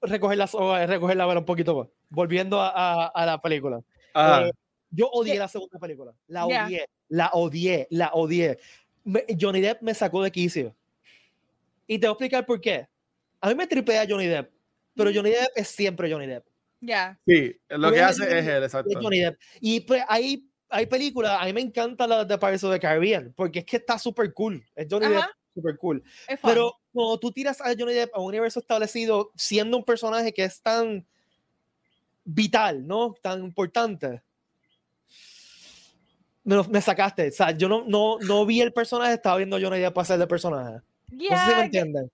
[SPEAKER 1] recoger la, recoger la un poquito más. Volviendo a, a, la película. Eh, yo odié la segunda película. La odié, la odié, la odié. Johnny Depp me sacó de quicio. Y te voy a explicar por qué. A mí me tripea Johnny Depp, pero Johnny Depp es siempre Johnny Depp.
[SPEAKER 2] Ya.
[SPEAKER 3] Sí, lo que hace es él, exacto.
[SPEAKER 1] Johnny Depp. Y pues hay, hay películas, a mí me encanta la de Pirates of the Caribbean, porque es que está súper cool. Es Johnny Depp súper cool. Pero cuando tú tiras a Johnny Depp a un universo establecido, siendo un personaje que es tan vital, ¿no? Tan importante. Me, me sacaste. O sea, yo no, no, no vi el personaje, estaba viendo a Johnny Depp pasar de personaje. no sé si me entienden.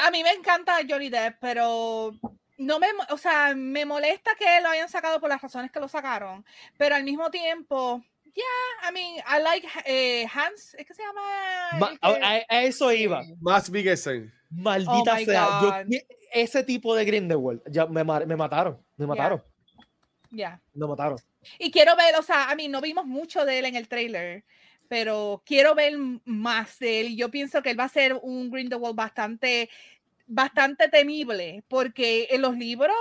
[SPEAKER 2] A mí me encanta Johnny Depp, pero no me, o sea, me molesta que lo hayan sacado por las razones que lo sacaron, pero al mismo tiempo, yeah, I mean, I like eh, Hans, ¿es que se llama?
[SPEAKER 1] a, eso iba.
[SPEAKER 3] Más Biggesen.
[SPEAKER 1] Maldita oh sea. ese tipo de Grindelwald, ya me, me mataron, me mataron.
[SPEAKER 2] Ya.
[SPEAKER 1] Me mataron.
[SPEAKER 2] Y quiero ver, o sea, a mí no vimos mucho de él en el trailer, pero quiero ver más de él y yo pienso que él va a ser un Grindelwald bastante bastante temible, porque en los libros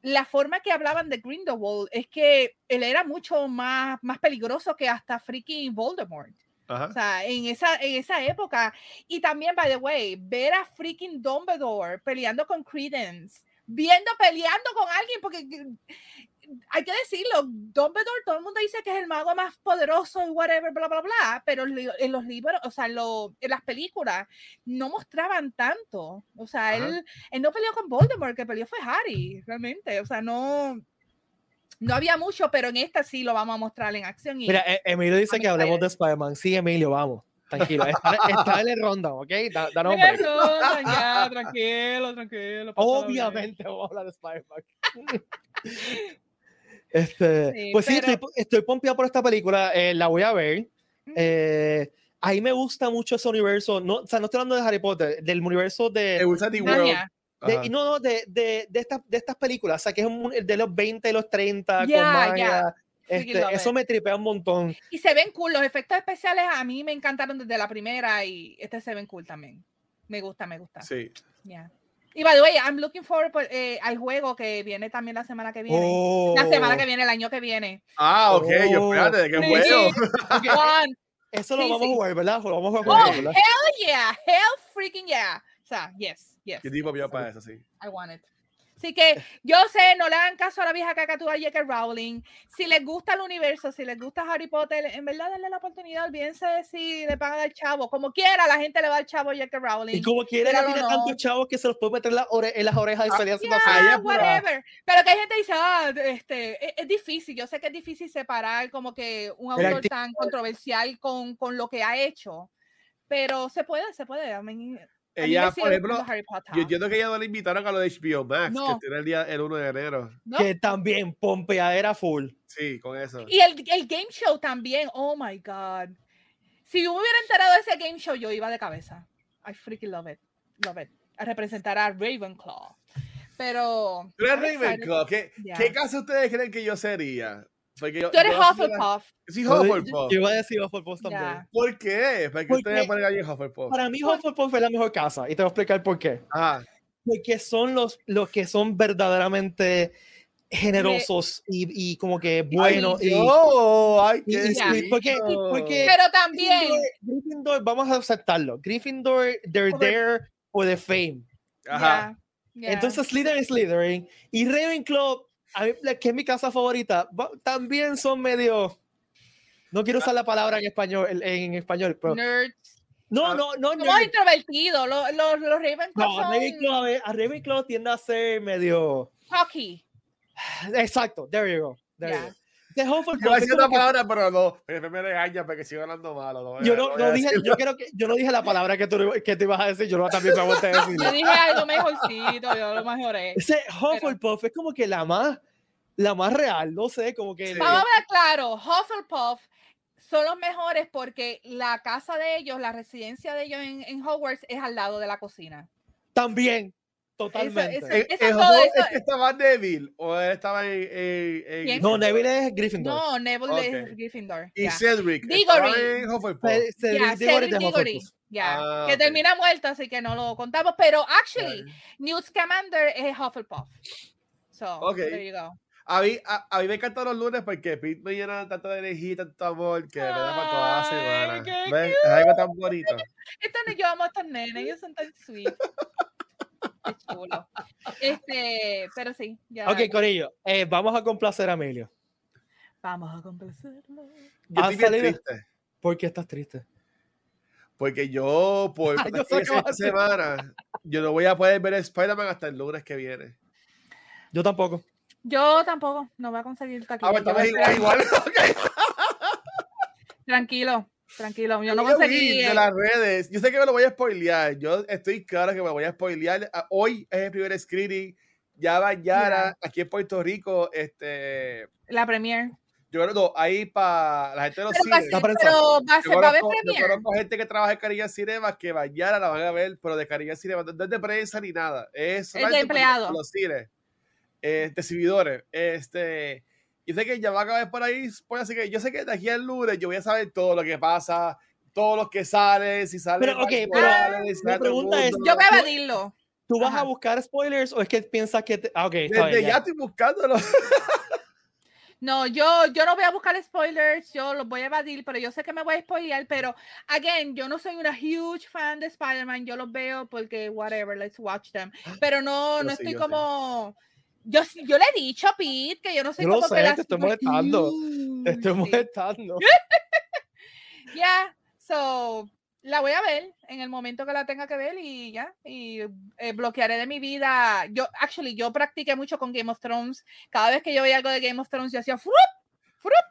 [SPEAKER 2] la forma que hablaban de Grindelwald es que él era mucho más, más peligroso que hasta freaking Voldemort. O sea, en esa, en esa época. Y también, by the way, ver a freaking Dumbledore peleando con Credence, viendo peleando con alguien, porque hay que decirlo, Dumbledore, todo el mundo dice que es el mago más poderoso y whatever, bla, bla, bla, pero en los libros, o sea, en, las películas no mostraban tanto. O sea, él, él, no peleó con Voldemort, que peleó fue Harry, realmente. O sea, no, no había mucho, pero en esta sí lo vamos a mostrar en acción.
[SPEAKER 1] Mira, e, Emilio dice que hablemos de Spider-Man. Sí, Emilio, vamos. Tranquilo, está, en el ronda, ¿ok? Da, da nombre.
[SPEAKER 2] ya, tranquilo, tranquilo.
[SPEAKER 1] Obviamente vamos a hablar de Spider-Man. Este, pues sí, estoy, estoy pompeado por esta película, eh, la voy a ver. Eh, a mí me gusta mucho ese universo, no, o sea, no estoy hablando de Harry Potter, del universo de... De, no, no, de, de, de, estas, de estas películas, o sea, que es un, de los 20 y los 30 con magia. Este, eso me tripea un montón.
[SPEAKER 2] Y se ven cool, los efectos especiales a mí me encantaron desde la primera y este se ven cool también. Me gusta, me gusta.
[SPEAKER 3] Sí.
[SPEAKER 2] Yeah. Y by the way, I'm looking forward eh, al juego que viene también la semana que viene. La semana oh. que viene, el año que viene.
[SPEAKER 3] Ah, ok, yo espérate, ¿de qué juego?
[SPEAKER 1] Eso lo vamos a jugar, ¿verdad? Lo vamos a jugar,
[SPEAKER 2] oh, hell yeah, hell freaking yeah. O sea, yes, yes.
[SPEAKER 3] ¿Qué tipo vio para eso, sí?
[SPEAKER 2] I want it. Así que yo sé, no le hagan caso a la vieja cacatúa J.K. Rowling. Si les gusta el universo, si les gusta Harry Potter, en verdad denle la oportunidad. Olvídense si le pagan al chavo. Como quiera, la gente le va al chavo J.K. Rowling.
[SPEAKER 1] Y como quiera, le tiene tantos chavos que se los puede meter en, las orejas y salir haciendo
[SPEAKER 2] yeah, whatever. Pero que hay gente que dice, ah, este, e, es, difícil. Yo sé que es difícil separar como que un autor tan controversial con, con lo que ha hecho. Pero se puede, se puede. I mean,
[SPEAKER 3] ella, por ejemplo, yo entiendo que ella no le invitaron a lo de HBO Max, que tiene el día el 1 de enero.
[SPEAKER 1] Que también pompeadera full.
[SPEAKER 3] Sí, con eso.
[SPEAKER 2] Y el, el, game show también, oh my god. Si yo me hubiera enterado de ese game show, yo iba de cabeza. I freaking love it. Love it. A representar a Ravenclaw. Pero.
[SPEAKER 3] Pero Ravenclaw, ¿qué, ¿qué caso ustedes creen que yo sería?
[SPEAKER 2] Porque yo, Tú eres Hufflepuff.
[SPEAKER 3] Sí, Hufflepuff.
[SPEAKER 1] Yo iba a decir Hufflepuff también.
[SPEAKER 3] ¿Por qué? ¿Para qué ustedes ponen ahí Hufflepuff?
[SPEAKER 1] Para mí Hufflepuff es la mejor casa y te voy a explicar por qué.
[SPEAKER 3] Ajá.
[SPEAKER 1] Porque son los, los que son verdaderamente generosos y, y, como que buenos.
[SPEAKER 3] Ay, y, oh, ay, qué
[SPEAKER 1] porque, porque,
[SPEAKER 2] Pero también.
[SPEAKER 1] Gryffindor, vamos a aceptarlo. Gryffindor, they're there for the fame.
[SPEAKER 3] Ajá.
[SPEAKER 1] Entonces, Slytherin Slytherin. Y Ravenclaw a mí, que es mi casa favorita, también son medio. No quiero usar la palabra en español, en español, pero.
[SPEAKER 2] Nerds.
[SPEAKER 1] No, no, no.
[SPEAKER 2] Somos introvertidos. Los, los, los Ravenclaw. No,
[SPEAKER 1] Ravenclaw, a Ravenclaw tiende a ser medio.
[SPEAKER 2] Hockey.
[SPEAKER 1] Exacto, there you go. There you go. De
[SPEAKER 3] Hufflepuff. Yo decía una palabra, pero no. Me, me regaña porque sigo hablando malo. No,
[SPEAKER 1] yo, no, no dije, yo, creo que, yo no dije la palabra que tú, que te ibas a decir. Yo no, también me voy a decir.
[SPEAKER 2] Yo dije algo mejorcito. Yo lo mejoré.
[SPEAKER 1] Ese Hufflepuff pero... es como que la más la más real, no sé, como que...
[SPEAKER 2] Vamos a ver claro, Hufflepuff son los mejores porque la casa de ellos, la residencia de ellos en, en Hogwarts es al lado de la cocina.
[SPEAKER 1] También, totalmente.
[SPEAKER 3] Eso, eso, eso, todo eso. ¿Es que estaba Neville o estaba en, en,
[SPEAKER 1] en... No, Neville es Gryffindor.
[SPEAKER 2] No, Neville okay. es Gryffindor.
[SPEAKER 3] Y yeah. Cedric.
[SPEAKER 2] Diggory.
[SPEAKER 3] En Hufflepuff.
[SPEAKER 2] Cedric, yeah, Diggory, Diggory. Ya, ah, que okay. termina muerto, así que no lo contamos. Pero actually, yeah. Newt Scamander es Hufflepuff. So,
[SPEAKER 3] okay.
[SPEAKER 2] there you go.
[SPEAKER 3] A mí, a, a mí me encantan los lunes porque Pete me llena tanto de energía y tanto amor que me da para toda la semana. ¿Ves? Es algo tan bonito.
[SPEAKER 2] Esto no yo amo a estos nenes, ellos son tan sweet. Qué chulo. Este, pero sí. Ya.
[SPEAKER 1] Ok, Corillo, eh, vamos a complacer a Emilio.
[SPEAKER 2] Vamos a complacerlo.
[SPEAKER 3] Yo estoy bien triste.
[SPEAKER 1] ¿Por qué estás triste?
[SPEAKER 3] Porque yo, por
[SPEAKER 1] yo sé
[SPEAKER 3] esta semana, yo no voy a poder ver Spider-Man hasta el lunes que viene.
[SPEAKER 1] Yo tampoco.
[SPEAKER 2] Yo tampoco, no voy a conseguir taquilla.
[SPEAKER 3] Ah, pues igual. igual. Okay.
[SPEAKER 2] Tranquilo, tranquilo. Yo no conseguí.
[SPEAKER 3] De las redes. Yo sé que me lo voy a spoilear. Yo estoy claro que me lo voy a spoilear. Hoy es el primer screening. Ya va Yara, yeah. aquí en Puerto Rico, este.
[SPEAKER 2] La premier.
[SPEAKER 3] Yo creo que ahí para la gente de los
[SPEAKER 2] pero
[SPEAKER 3] cines.
[SPEAKER 2] Va, pero va a ser, va a haber premier.
[SPEAKER 3] Yo conozco gente que trabaja en Carilla Cinema que Yara la van a ver, pero de Carilla Cinema, no es de prensa ni nada. Es,
[SPEAKER 2] es de empleado.
[SPEAKER 3] Los cines eh, de exhibidores. Este, yo sé que ya va a acabar por ahí, pues, así que yo sé que de aquí al lunes yo voy a saber todo lo que pasa, todos los que salen, si salen.
[SPEAKER 1] Pero, ok, pero
[SPEAKER 3] sale,
[SPEAKER 1] si mi pregunta es:
[SPEAKER 2] yo voy a evadirlo.
[SPEAKER 1] ¿Tú vas Ajá. a buscar spoilers o es que piensas que.? Te... Ah, ok,
[SPEAKER 3] Desde
[SPEAKER 1] bien,
[SPEAKER 3] ya.
[SPEAKER 1] ya
[SPEAKER 3] estoy buscándolo.
[SPEAKER 2] No, yo, yo no voy a buscar spoilers, yo los voy a evadir, pero yo sé que me voy a spoilear, pero, again, yo no soy una huge fan de Spider-Man, yo los veo porque, whatever, let's watch them, pero no,
[SPEAKER 3] Yo
[SPEAKER 2] no
[SPEAKER 3] sí,
[SPEAKER 2] estoy como... Yo, yo le he dicho a Pete que yo no soy
[SPEAKER 1] Yo lo
[SPEAKER 2] como
[SPEAKER 1] sé,
[SPEAKER 2] que
[SPEAKER 1] te estoy molestando. Te estoy
[SPEAKER 2] Sí.
[SPEAKER 1] molestando.
[SPEAKER 2] Ya, yeah. so la voy a ver en el momento que la tenga que ver y ya, y eh, bloquearé de mi vida. Yo, actually, yo practiqué mucho con Game of Thrones. Cada vez que yo veía algo de Game of Thrones, yo hacía frup.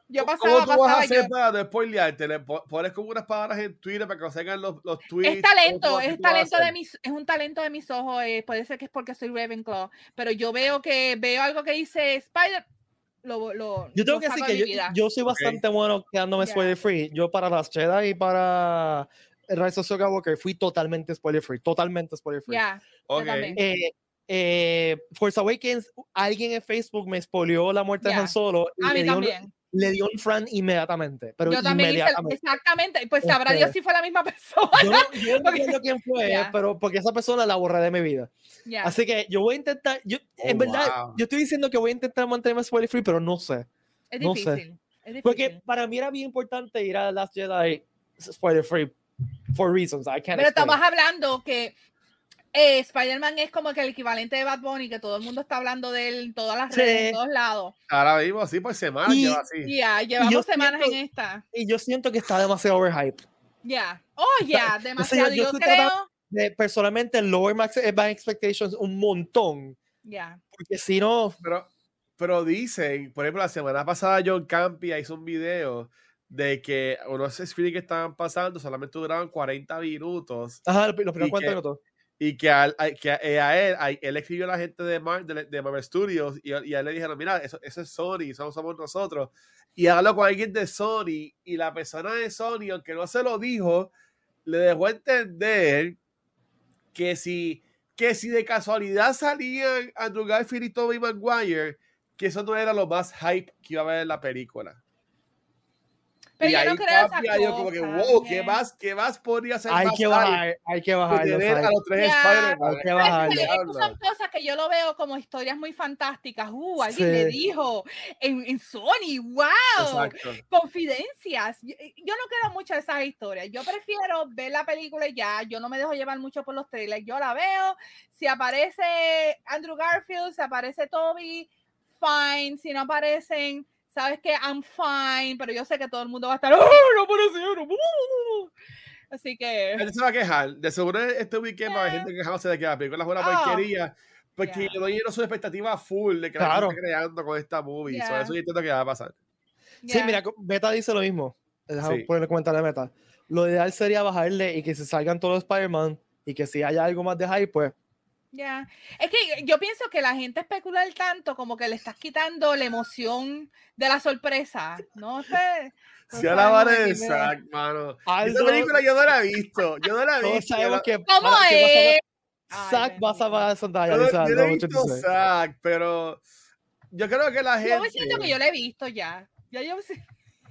[SPEAKER 2] Yo pasaba,
[SPEAKER 3] ¿Cómo tú vas a
[SPEAKER 2] pasaba.
[SPEAKER 3] hacer
[SPEAKER 2] Yo,
[SPEAKER 3] para no spoilearte? Le po- pones como unas palabras en Twitter para que salgan los, los tweets.
[SPEAKER 2] es talento,
[SPEAKER 3] ¿Cómo tú-
[SPEAKER 2] es talento de mis, es un talento de mis ojos. eh, puede ser que es porque soy Ravenclaw, pero yo veo que veo algo que dice Spider. Lo, lo,
[SPEAKER 1] Yo tengo
[SPEAKER 2] lo
[SPEAKER 1] que decir
[SPEAKER 2] de
[SPEAKER 1] que yo, yo soy bastante bueno quedándome
[SPEAKER 2] Ya.
[SPEAKER 1] spoiler free. Yo para las Jedi y para el Rise of Skywalker fui totalmente spoiler free. Totalmente spoiler free.
[SPEAKER 2] Ya, yo
[SPEAKER 3] Ok.
[SPEAKER 2] también.
[SPEAKER 1] Eh, eh, Force Awakens, alguien en Facebook me spoileó la muerte de
[SPEAKER 2] Ya.
[SPEAKER 1] Han Solo y
[SPEAKER 2] A mí
[SPEAKER 1] dio, un,
[SPEAKER 2] también.
[SPEAKER 1] Le dio un friend inmediatamente. Pero
[SPEAKER 2] Yo también hice,
[SPEAKER 1] inmediatamente.
[SPEAKER 2] exactamente. Pues sabrá
[SPEAKER 1] Este,
[SPEAKER 2] Dios si fue la misma persona.
[SPEAKER 1] Yo no, yo no entiendo quién fue,
[SPEAKER 2] Ya.
[SPEAKER 1] pero porque esa persona la borré de mi vida.
[SPEAKER 2] Ya.
[SPEAKER 1] Así que yo voy a intentar, yo, en
[SPEAKER 3] Oh,
[SPEAKER 1] verdad,
[SPEAKER 3] wow.
[SPEAKER 1] yo estoy diciendo que voy a intentar mantenerme spoiler free, pero no sé.
[SPEAKER 2] Es
[SPEAKER 1] no
[SPEAKER 2] difícil.
[SPEAKER 1] sé.
[SPEAKER 2] Es difícil.
[SPEAKER 1] Porque para mí era bien importante ir a Last Jedi spoiler free for reasons I can't
[SPEAKER 2] Pero
[SPEAKER 1] explain.
[SPEAKER 2] estamos hablando que eh, Spider-Man es como que el equivalente de Bad Bunny, que todo el mundo está hablando de él en todas las
[SPEAKER 1] Sí.
[SPEAKER 2] redes, en todos lados.
[SPEAKER 3] Ahora mismo, así por semana
[SPEAKER 1] Y-
[SPEAKER 3] lleva así.
[SPEAKER 2] Ya, llevamos
[SPEAKER 1] yo
[SPEAKER 2] semanas
[SPEAKER 1] siento-
[SPEAKER 2] en esta.
[SPEAKER 1] Y yo siento que está demasiado overhyped.
[SPEAKER 2] Ya. Oh, ya, demasiado.
[SPEAKER 1] yo
[SPEAKER 2] Yo, creo.
[SPEAKER 1] De, personalmente, lower max eh, my expectations un montón.
[SPEAKER 2] Ya.
[SPEAKER 1] Porque si no,
[SPEAKER 3] Pero, pero dicen, por ejemplo, la semana pasada John Campia hizo un video de que unos screenings que estaban pasando solamente duraban 40 minutos
[SPEAKER 1] ajá, los primeros
[SPEAKER 3] Y
[SPEAKER 1] 40
[SPEAKER 3] que-
[SPEAKER 1] minutos.
[SPEAKER 3] Y que, eh, a él, él escribió a la gente de, Mar, de, Marvel Studios y, a él le dijeron, mira, eso, eso es Sony, eso somos nosotros. Y habló con alguien de Sony y la persona de Sony, aunque no se lo dijo, le dejó entender que si, que si de casualidad salían Andrew Garfield y Tobey Maguire, que eso no era lo más hype que iba a haber en la película.
[SPEAKER 2] Pero
[SPEAKER 3] y
[SPEAKER 2] yo
[SPEAKER 3] ahí
[SPEAKER 2] no creo esa
[SPEAKER 3] cambia, yo como que, wow, ¿qué
[SPEAKER 2] bien.
[SPEAKER 3] más, qué más podría ser
[SPEAKER 1] Hay
[SPEAKER 3] más
[SPEAKER 1] que bajar, hay que bajar.
[SPEAKER 3] tener a los tres. Spider-Man?
[SPEAKER 1] Hay que bajar.
[SPEAKER 2] son cosas que yo lo veo como historias muy fantásticas. Uh, alguien le
[SPEAKER 1] Sí.
[SPEAKER 2] dijo en, en Sony, wow.
[SPEAKER 3] Exacto.
[SPEAKER 2] confidencias. Yo, eh, yo no creo mucho de esas historias. Yo prefiero ver la película y ya. Yo no me dejo llevar mucho por los trailers. Yo la veo. Si aparece Andrew Garfield, si aparece Toby, fine. Si no aparecen, sabes que I'm fine. Pero yo sé que todo el mundo va a estar. ¡Oh, no aparecieron! ¡Uh! Así que.
[SPEAKER 3] Él se va a quejar. De seguro este weekend va a haber
[SPEAKER 2] Yeah.
[SPEAKER 3] gente quejándose de que la película es una
[SPEAKER 2] Oh.
[SPEAKER 3] porquería. Porque
[SPEAKER 2] Yeah.
[SPEAKER 3] yo no lleno su expectativa full de que la
[SPEAKER 1] Claro.
[SPEAKER 3] gente está creando con esta movie. So,
[SPEAKER 2] Yeah.
[SPEAKER 3] eso yo entiendo que va a pasar.
[SPEAKER 1] Sí,
[SPEAKER 2] ya.
[SPEAKER 1] mira, Meta dice lo mismo. Déjame
[SPEAKER 3] Sí.
[SPEAKER 1] ponerle comentario a Meta. Lo ideal sería bajarle y que se salgan todos los Spider-Man y que si haya algo más de hype, pues
[SPEAKER 2] Ya. Es que yo pienso que la gente especula tanto como que le estás quitando la emoción de la sorpresa. No sé.
[SPEAKER 3] Si a la vara de Zack, mano. Esta película yo no la he visto. Yo no la he visto.
[SPEAKER 1] sabemos que
[SPEAKER 2] ¿Cómo es?
[SPEAKER 1] Zack va a salvar a
[SPEAKER 3] Yo, yo no he visto Zack, pero yo creo que la gente. Yo
[SPEAKER 2] me siento que yo la he visto ya. Ya yo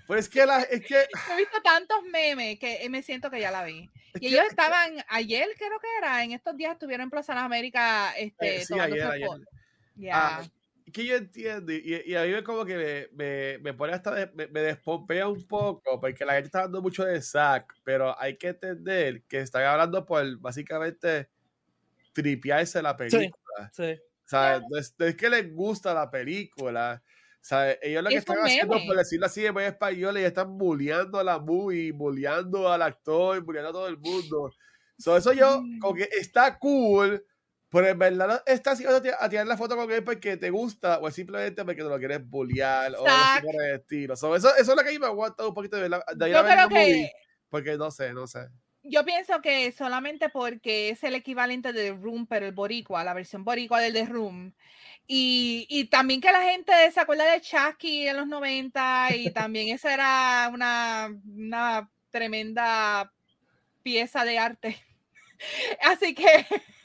[SPEAKER 3] Pues que la, es que.
[SPEAKER 2] He visto tantos memes que me siento que ya la vi. y ellos estaban, ayer creo que era, en estos días estuvieron en Plaza de América. Este,
[SPEAKER 3] eh, sí, ayer, ayer. Ah, que yo entiendo, y, a mí me como que me, me, pone hasta, me, me, despompea un poco, porque la gente está hablando mucho de Zack, pero hay que entender que están hablando por básicamente tripearse la película.
[SPEAKER 1] Sí, sí.
[SPEAKER 3] O sea, es, que les gusta la película. Sea, ellos lo que están haciendo, por decirlo así en español, y están bulleando a la movie, bulleando al actor, bulleando a todo el mundo. So, eso yo, como que está cool, pero en verdad no estás a tirar la foto con él porque te gusta o simplemente porque te lo quieres bullear o algo por el estilo. So, eso, eso es lo que a mí me aguanta un poquito de, la, de
[SPEAKER 2] yo creo que...
[SPEAKER 3] Movie, porque no sé, no sé
[SPEAKER 2] yo pienso que solamente porque es el equivalente de Room, pero el boricua, la versión boricua del The Room. Y, y también que la gente se acuerda de Chucky en los 90 y también esa era una, una tremenda pieza de arte. Así que,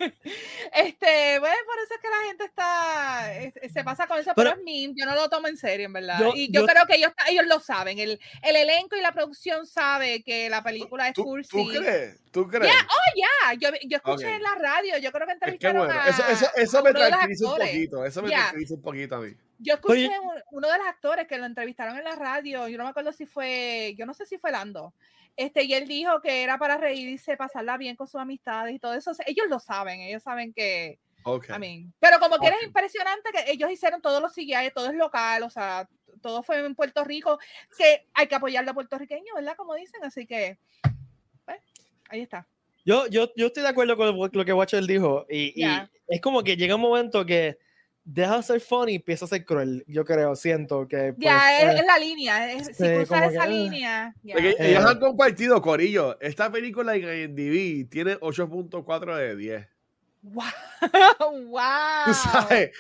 [SPEAKER 2] este, bueno, por eso es que la gente está, se pasa con eso, pero, es mí, yo no lo tomo en serio, en verdad. y yo, creo que ellos, ellos lo saben, el, el, elenco y la producción sabe que la película es cursi.
[SPEAKER 3] ¿Tú crees? ¿Tú crees?
[SPEAKER 2] oh, ya, yo, yo escuché en la radio, yo creo que entrevistaron
[SPEAKER 3] bueno. a, eso, eso, eso me tranquiliza un poquito, eso me tranquiliza un poquito a mí.
[SPEAKER 2] Yo escuché uno de los actores que lo entrevistaron en la radio, yo no me acuerdo si fue, yo no sé si fue Lando, este, y él dijo que era para reírse, pasarla bien con sus amistades y todo eso. Ellos lo saben, ellos saben que.
[SPEAKER 3] Okay.
[SPEAKER 2] pero como que es impresionante que ellos hicieron todos los CGI, todo es local, o sea, todo fue en Puerto Rico, que hay que apoyar a puertorriqueños, ¿verdad? Como dicen, así que, pues, ahí está.
[SPEAKER 1] Yo, yo, yo estoy de acuerdo con lo que Watcher dijo, y, y es como que llega un momento que deja de ser funny y empieza a ser cruel. Yo creo, siento que.
[SPEAKER 2] ya, pues, es, eh, la línea. Es, si cruzas esa línea.
[SPEAKER 3] ellos eh, han compartido, Corillo. Esta película en IMDb tiene 8.4 de 10.
[SPEAKER 2] ¡Wow! ¡Wow!
[SPEAKER 3] sabes?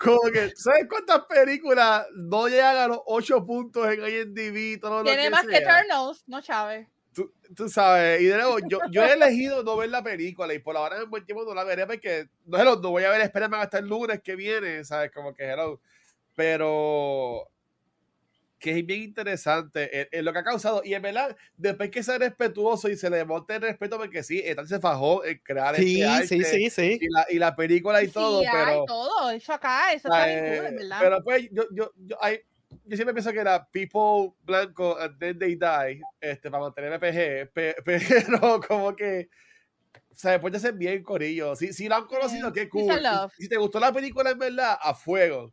[SPEAKER 3] Como que, ¿sabes cuántas películas no llegan a los 8 puntos en IMDb? Todo
[SPEAKER 2] Tiene más que Eternals, no Chávez.
[SPEAKER 3] Tú, sabes, y de nuevo, yo, yo he elegido no ver la película y por ahora en buen tiempo no la veré porque no, lo no voy a ver, espérame hasta el lunes que viene, ¿sabes? Como que hello. Pero que es bien interesante en, lo que ha causado. Y en verdad, después que sea respetuoso y se le monte el respeto, porque sí, tal se fajó en crear
[SPEAKER 1] sí, este sí, sí, sí.
[SPEAKER 3] Y la, y la película y todo, pero.
[SPEAKER 2] todo, eso acá, eso está bien
[SPEAKER 3] cool, ¿verdad? Pero pues, yo, yo, yo, hay, yo siempre pienso que era People Blanco and Then They Die, este, para mantener PG, pero como que, o sea, después de ser bien corillo. Si, si lo han conocido, qué cool. Si, te gustó la película, en verdad, a fuego.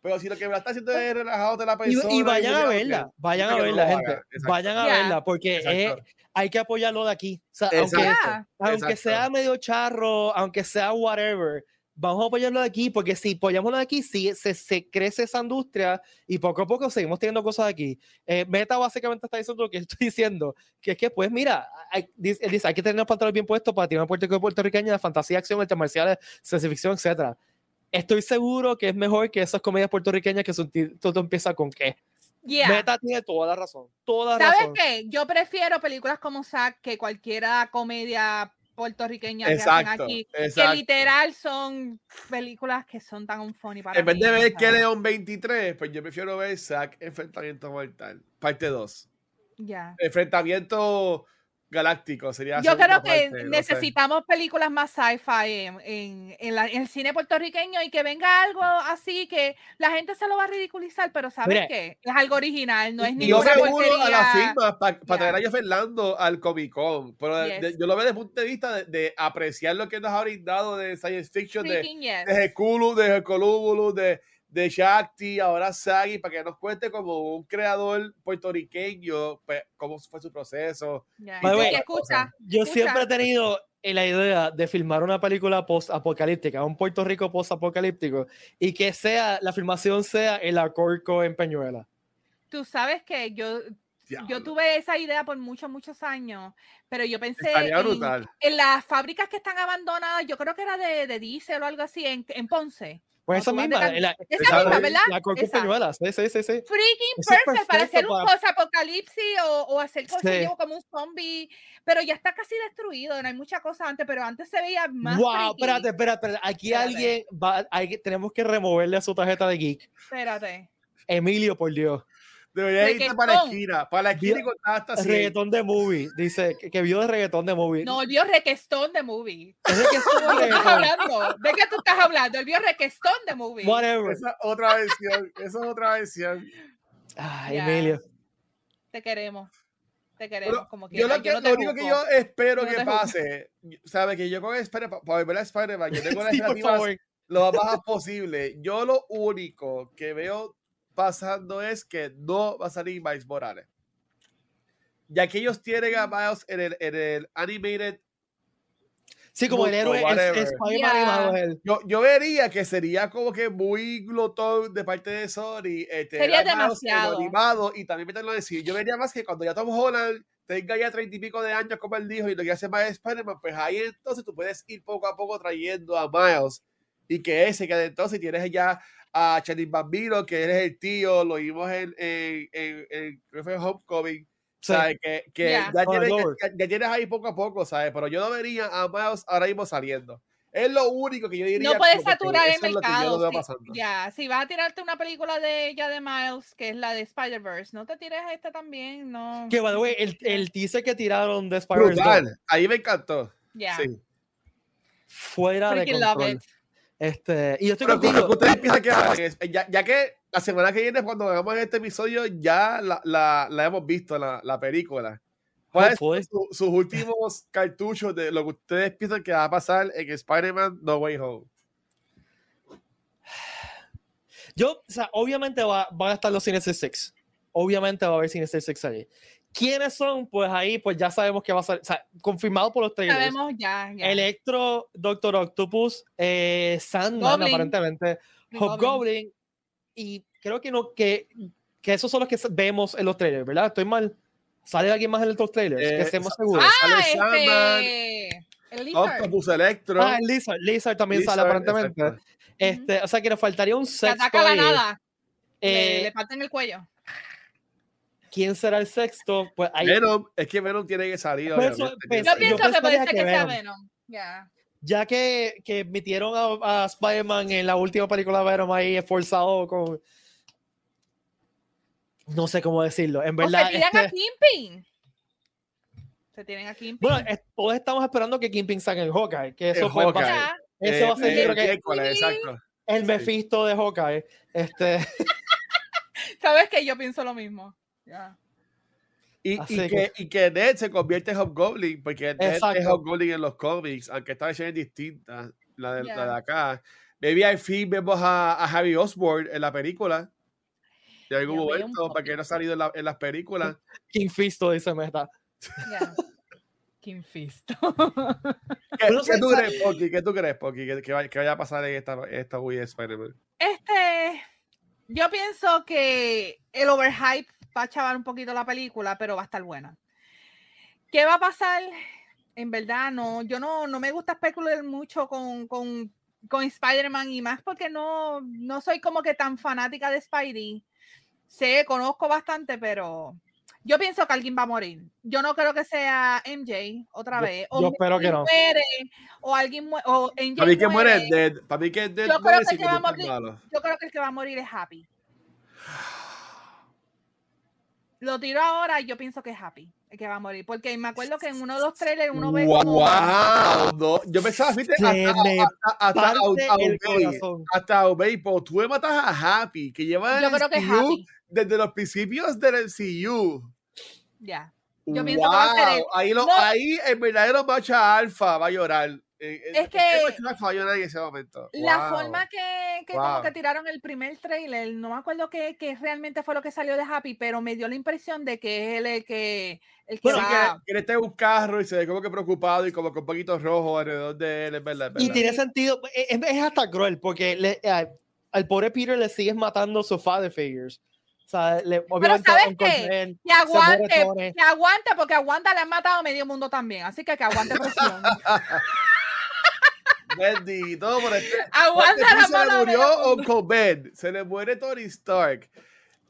[SPEAKER 3] Pero si lo que me está haciendo es relajado de la persona.
[SPEAKER 1] Y, vayan a verla, vayan a verla, gente. Vayan a verla, porque hay que apoyarlo de aquí. O sea, aunque, aunque sea medio charro, aunque sea whatever, vamos a apoyarlo de aquí, porque si apoyamos de aquí, sí, se, se, crece esa industria y poco a poco seguimos teniendo cosas de aquí. Eh, Meta básicamente está diciendo lo que estoy diciendo, que es que, pues, mira, hay, él dice, hay que tener los pantalones bien puestos para tirar puerto puertorriqueña fantasía, acción, artes marciales, ciencia ficción, etc. Estoy seguro que es mejor que esas comedias puertorriqueñas que todo empieza con qué. Meta tiene toda la razón. Toda
[SPEAKER 2] ¿Sabes
[SPEAKER 1] razón.
[SPEAKER 2] qué? Yo prefiero películas como Zack que cualquiera comedia puertorriqueñas que hacen aquí, que literal son películas que son tan funny para
[SPEAKER 3] En vez de ver que León 23, pues yo prefiero ver Zack Enfrentamiento Mortal, parte 2.
[SPEAKER 2] Ya.
[SPEAKER 3] Enfrentamiento galáctico sería
[SPEAKER 2] yo creo que necesitamos películas más sci-fi en, en, en, el cine puertorriqueño y que venga algo así que la gente se lo va a ridiculizar pero sabes qué es algo original no es ni
[SPEAKER 3] yo me uno a la firma para traer a Fernando al Comic Con pero yo lo veo desde el punto de vista de, apreciar lo que nos ha brindado de science fiction de, yes. de Heculu, de de de Shakti, ahora Sagi, para que nos cuente como un creador puertorriqueño, pues, cómo fue su proceso.
[SPEAKER 2] escucha,
[SPEAKER 1] yo siempre he tenido la idea de filmar una película post-apocalíptica, un Puerto Rico post-apocalíptico, y que sea, la filmación sea el Acorco en Peñuela.
[SPEAKER 2] Tú sabes que yo Yo tuve esa idea por muchos, muchos años, pero yo pensé en, en, las fábricas que están abandonadas, yo creo que era de, de diésel o algo así, en, en Ponce.
[SPEAKER 1] Pues esa misma,
[SPEAKER 2] la, esa misma, ¿verdad?
[SPEAKER 1] La coca sí, sí, sí, sí.
[SPEAKER 2] Freaking perfect, para hacer un post-apocalipsis o, o, hacer cosas como un zombie, pero ya está casi destruido, no hay mucha cosa antes, pero antes se veía más
[SPEAKER 1] Wow, espérate, espérate, espérate, aquí alguien va, hay, tenemos que removerle a su tarjeta de geek.
[SPEAKER 2] Espérate.
[SPEAKER 1] Emilio, por Dios.
[SPEAKER 3] Debería irte para la esquina, para la esquina y contar hasta así.
[SPEAKER 1] Reggaetón de movie, dice que, vio de reggaetón de movie.
[SPEAKER 2] No, vio requestón de movie. ¿De qué estás hablando? ¿De qué tú estás hablando? Él vio requestón de movie.
[SPEAKER 1] Whatever.
[SPEAKER 3] Esa otra versión, esa es otra versión.
[SPEAKER 1] Ay, Emilio.
[SPEAKER 2] Te queremos. Te queremos como
[SPEAKER 3] Yo lo, que, lo único que yo espero que pase, ¿sabes? Que yo con Spider-Man, para ver a Spider-Man, yo tengo las expectativas lo más bajas posible. Yo lo único que veo pasando es que no va a salir Miles Morales. Ya que ellos tienen a Miles en el, en el animated.
[SPEAKER 1] Sí, como el héroe es,
[SPEAKER 3] Yo, yo, vería que sería como que muy glotón de parte de Sony.
[SPEAKER 2] Eh, sería demasiado.
[SPEAKER 3] Animado, y también meterlo decir. Yo vería más que cuando ya Tom Holland tenga ya treinta y pico de años como él dijo y lo que hace más Spider-Man, pues ahí entonces tú puedes ir poco a poco trayendo a Miles y que ese, que entonces tienes ya a Charlie Bambino, que eres el tío, lo vimos en, en, en, en Homecoming. ¿sabes? Que, que ya, tienes, ya, tienes, ahí poco a poco, ¿sabes? Pero yo no vería a Miles ahora mismo saliendo. Es lo único que yo diría.
[SPEAKER 2] No puedes saturar el mercado. ya, si vas a tirarte una película de ya de Miles, que es la de Spider-Verse, no te tires esta también, no.
[SPEAKER 1] Que, by the way, el, el teaser que tiraron de Spider-Verse.
[SPEAKER 3] Ahí me encantó.
[SPEAKER 2] Ya.
[SPEAKER 3] Sí.
[SPEAKER 1] Fuera de control. Este, y yo estoy contigo.
[SPEAKER 3] ya, ya, que la semana que viene, cuando hagamos este episodio, ya la, la, la hemos visto, la, la película. ¿Cuáles son sus últimos cartuchos de lo que ustedes piensan que va a pasar en Spider-Man No Way Home?
[SPEAKER 1] Yo, o sea, obviamente va, van a estar los Sinister Six. Obviamente va a haber Sinister Six ahí. ¿Quiénes son? Pues ahí, pues ya sabemos que va a ser, o sea, confirmado por los trailers.
[SPEAKER 2] Sabemos ya, ya.
[SPEAKER 1] Electro, Doctor Octopus, eh, Sandman, aparentemente, Hobgoblin, y creo que no, que, que esos son los que vemos en los trailers, ¿verdad? Estoy mal. ¿Sale alguien más en los trailers? que eh, estemos seguros.
[SPEAKER 2] Ah, este... El.
[SPEAKER 3] Octopus Electro.
[SPEAKER 1] Ah, el Lizard, Lizard también sale aparentemente. Este, O sea que le faltaría un sexto.
[SPEAKER 2] Que ataca la nada. Eh, le, le el cuello.
[SPEAKER 1] ¿Quién será el sexto? Pues
[SPEAKER 3] Venom, es que Venom tiene que salir.
[SPEAKER 2] Pues, yo pienso que puede ser que, sea Venom.
[SPEAKER 1] Ya que, que metieron a, Spider-Man en la última película de Venom ahí esforzado con. No sé cómo decirlo. En verdad.
[SPEAKER 2] O se tiran a este Kingpin. Se tienen a Kingpin.
[SPEAKER 1] Bueno, todos estamos esperando que Kingpin saque el Hawkeye. Que eso, pasar. eso va a ser eh, que,
[SPEAKER 3] exacto.
[SPEAKER 1] el Mephisto de Hawkeye. Este.
[SPEAKER 2] Sabes que yo pienso lo mismo.
[SPEAKER 3] Y, y, que, y, que, Ned se convierte en Hobgoblin, porque Ned es Hobgoblin en los cómics, aunque esta versión es distinta, la de, la de acá. Maybe al fin vemos a, a Harry Osborn en la película. De algún momento, para que no ha salido en, la, en las películas.
[SPEAKER 1] King Fisto dice Meta.
[SPEAKER 2] King Fisto.
[SPEAKER 3] ¿Qué, ¿qué tú crees, Pocky? ¿Qué tú crees, Pocky? Que, vaya, a pasar en esta, esta Wii Spider-Man?
[SPEAKER 2] Este. Yo pienso que el overhype va a chavar un poquito la película, pero va a estar buena. ¿Qué va a pasar? En verdad, no, yo no, no me gusta especular mucho con, con, con Spider-Man y más porque no, no soy como que tan fanática de Spidey. Sé, conozco bastante, pero yo pienso que alguien va a morir. Yo no creo que sea MJ otra vez.
[SPEAKER 1] O yo espero que no.
[SPEAKER 2] o alguien muere. O MJ
[SPEAKER 3] para mí que muere Dead. Para mí que Dead
[SPEAKER 2] yo, creo que, que va a morir, yo creo que el que va a morir es Happy. Lo tiro ahora y yo pienso que es Happy el que va a morir. Porque me acuerdo que en uno de los trailers uno ve.
[SPEAKER 3] ¡Wow! Como... Yo pensaba, fíjate, hasta, hasta, hasta, Obey, pero tú me matas a Happy, que lleva
[SPEAKER 2] yo creo que es Happy.
[SPEAKER 3] desde los principios del MCU.
[SPEAKER 2] Ya. Yo pienso que va a ser
[SPEAKER 3] Ahí, lo, ahí el verdadero macha alfa va a llorar.
[SPEAKER 2] Eh, es que
[SPEAKER 3] en ese momento.
[SPEAKER 2] la forma que, que como que tiraron el primer trailer, no me acuerdo qué, realmente fue lo que salió de Happy, pero me dio la impresión de que es él el que el que,
[SPEAKER 3] va... que, está en un carro y se ve como que preocupado y como con un poquito rojo alrededor de él, es verdad,
[SPEAKER 1] Y tiene sentido, e, es, hasta cruel, porque le, al, pobre Peter le sigues matando sus father figures. sea, le,
[SPEAKER 2] Pero ¿sabes qué? Que aguante, que aguante, porque aguanta le han matado a medio mundo también, así que que aguante presión.
[SPEAKER 3] Bendito por este.
[SPEAKER 2] Aguanta la
[SPEAKER 3] Se le murió Uncle Ben, se le muere Tony Stark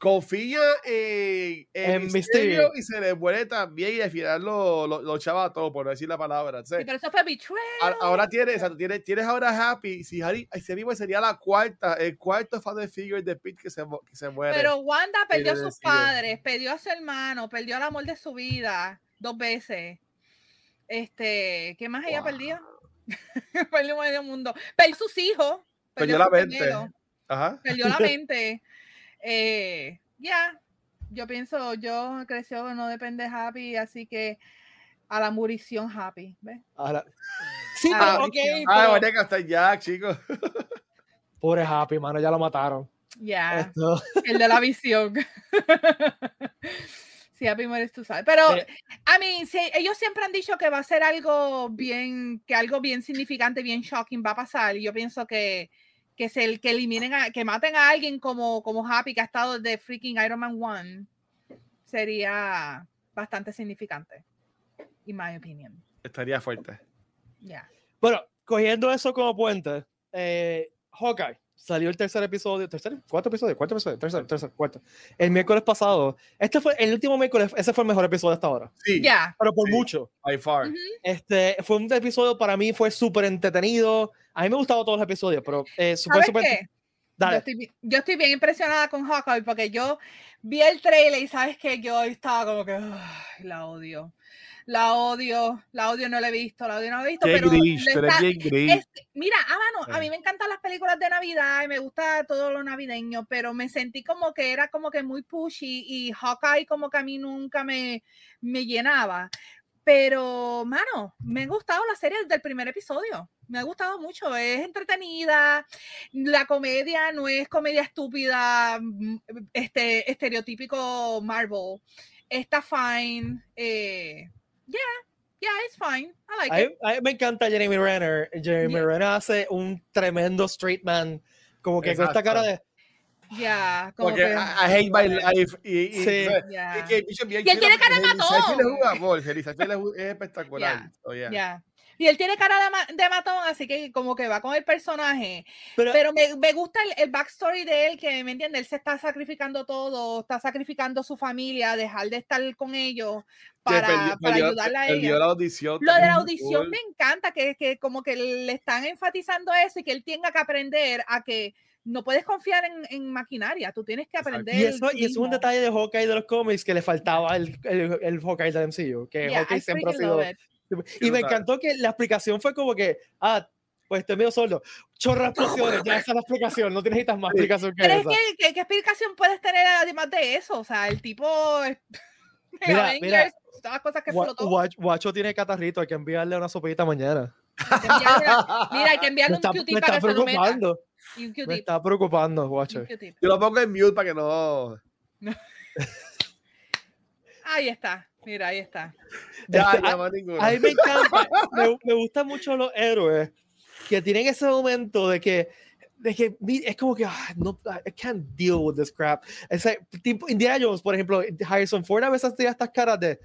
[SPEAKER 3] confía en, en, Misterio, y se le muere también y al final lo, lo, lo chava todo, por no decir la palabra.
[SPEAKER 2] Sí, pero eso fue betrayal.
[SPEAKER 3] Ahora tienes, tienes, tienes ahora Happy. Si Harry, ese mismo sería la cuarta, el cuarto father figure de Pete que se, que se muere.
[SPEAKER 2] Pero Wanda perdió a sus padres, perdió a su hermano, perdió el amor de su vida dos veces. Este, ¿qué más ella perdió? perdió medio mundo. Perdió sus hijos.
[SPEAKER 3] Perdió, la mente.
[SPEAKER 2] Ajá. Perdió la mente. Eh, ya, yo pienso, yo creció, no depende de Happy, así que a la murición Happy, ¿ves?
[SPEAKER 1] Sí,
[SPEAKER 3] ah, ok. Ah, bueno, que hasta Jack, chicos.
[SPEAKER 1] Pobre Happy, mano, ya lo mataron.
[SPEAKER 2] Ya, el de la visión. sí, Happy mueres, tú sabes. Pero, a mí, ellos siempre han dicho que va a ser algo bien, que algo bien significante, bien shocking va a pasar. Y yo pienso que que es el que eliminen, a, que maten a alguien como, como Happy, que ha estado de freaking Iron Man 1, sería bastante significante, en mi opinión.
[SPEAKER 3] Estaría fuerte.
[SPEAKER 2] Ya.
[SPEAKER 1] Bueno, cogiendo eso como puente, eh, Hawkeye salió el tercer episodio, tercer, cuarto episodio, cuarto episodio, tercer, tercer, cuarto. El miércoles pasado. Este fue el último miércoles, ese fue el mejor episodio hasta ahora.
[SPEAKER 3] Sí.
[SPEAKER 2] Ya.
[SPEAKER 1] Pero por mucho.
[SPEAKER 3] By far.
[SPEAKER 1] Este fue un episodio para mí, fue súper entretenido. A mí me gustaban todos los episodios, pero eh,
[SPEAKER 2] súper, súper. Yo estoy, yo estoy, bien impresionada con Hawkeye porque yo vi el trailer y sabes que yo estaba como que la odio la odio, la odio no la he visto, la odio no la he visto, pero mira, ah, a mí me encantan las películas de Navidad y me gusta todo lo navideño, pero me sentí como que era como que muy pushy y Hawkeye como que a mí nunca me, me llenaba. Pero, mano, me ha gustado la serie desde el primer episodio. Me ha gustado mucho. Es entretenida. La comedia no es comedia estúpida, mm, este estereotípico Marvel. Está fine. Eh, yeah, yeah, it's fine. I like it.
[SPEAKER 1] A mí me encanta Jeremy Renner. Jeremy Renner hace un tremendo straight man, como que con esta cara de.
[SPEAKER 2] Ya, como
[SPEAKER 3] que. I, hate my life. Y,
[SPEAKER 1] y, sí.
[SPEAKER 2] yeah. y, él tiene cara de matón.
[SPEAKER 3] Feliz, es espectacular.
[SPEAKER 2] Ya. Y él tiene cara de, matón, así que como que va con el personaje. Pero, me, me, gusta el, backstory de él, que me entiende, él se está sacrificando todo, está sacrificando su familia, dejar de estar con ellos para, para ayudarle a ellos.
[SPEAKER 3] La audición,
[SPEAKER 2] Lo de la audición me encanta, que, que como que le están enfatizando eso y que él tenga que aprender a que no puedes confiar en, en, maquinaria, tú tienes que aprender.
[SPEAKER 1] Y eso, y es un detalle de Hawkeye de los cómics que le faltaba el, el, el Hawkeye del MCU, que Hawkeye siempre ha sido y me encantó que la explicación fue como que, ah, pues estoy medio solo. Chorra explosiones, ya esa es la explicación, no necesitas más explicación que
[SPEAKER 2] Pero
[SPEAKER 1] esa.
[SPEAKER 2] Es que, ¿qué, explicación puedes tener además de eso? O sea, el tipo...
[SPEAKER 1] Mira, mira,
[SPEAKER 2] todas las cosas que
[SPEAKER 1] flotó. Guacho tiene catarrito, hay que enviarle una sopita mañana.
[SPEAKER 2] mira, hay que enviarle un Q-tip para que se lo meta.
[SPEAKER 1] Me está preocupando, Guacho.
[SPEAKER 3] Yo lo pongo en mute para que no...
[SPEAKER 2] Ahí está. Mira, ahí está.
[SPEAKER 1] Este, a, mí me encanta, me, gustan mucho los héroes que tienen ese momento de que, de que es como que ah, no, I can't deal with this crap. Ese tipo Indiana Jones, por ejemplo, Harrison Ford a veces tiene estas caras de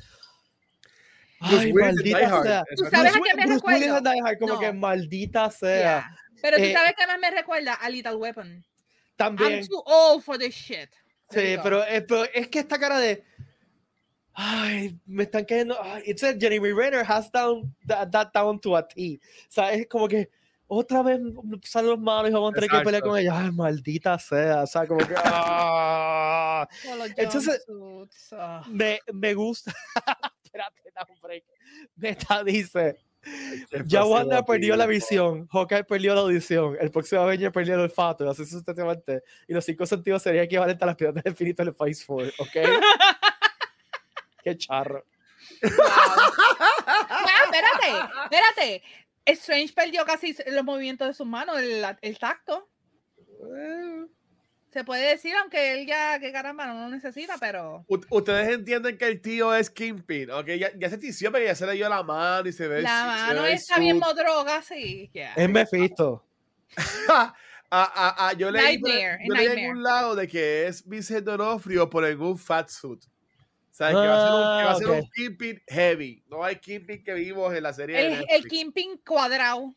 [SPEAKER 1] Ay, maldita sea.
[SPEAKER 2] ¿Tú sabes a qué me recuerda?
[SPEAKER 1] como que maldita sea.
[SPEAKER 2] Pero tú eh, sabes que más me recuerda a Little Weapon.
[SPEAKER 1] También.
[SPEAKER 2] I'm too old for this shit.
[SPEAKER 1] sí, pero, eh, pero es que esta cara de ay, me están cayendo. Ay, it's a Jeremy Renner has down that, down to a T. O sea, es como que otra vez salen los malos y vamos a tener que pelear con ella. Ay, maldita sea. O sea, como que. Ah. Entonces, ah. me, me gusta. Espérate, da un break. Meta dice. Ya Wanda perdió la visión, Hawkeye perdió la audición, el próximo Avenger perdió el olfato, y así sucesivamente. Y los cinco sentidos serían equivalentes a las piedras del infinito del Phase 4, ¿ok? Qué charro.
[SPEAKER 2] Ah, espérate, espérate. Strange perdió casi los movimientos de sus manos, el, el tacto. Se puede decir, aunque él ya, que caramba, no lo necesita, pero.
[SPEAKER 3] ustedes entienden que el tío es Kingpin, ¿ok? Ya, ya se tició, pero ya se le dio la mano y se ve.
[SPEAKER 2] La mano está bien droga, sí.
[SPEAKER 1] Es Mephisto.
[SPEAKER 3] a, a, yo leí, yo leí en un lado de que es Vincent Donofrio por algún fat suit. O sea, que va a ser un, que va a ser un ah, Kimping heavy. No hay Kimping que vimos en la serie.
[SPEAKER 2] El, el Kimping cuadrado.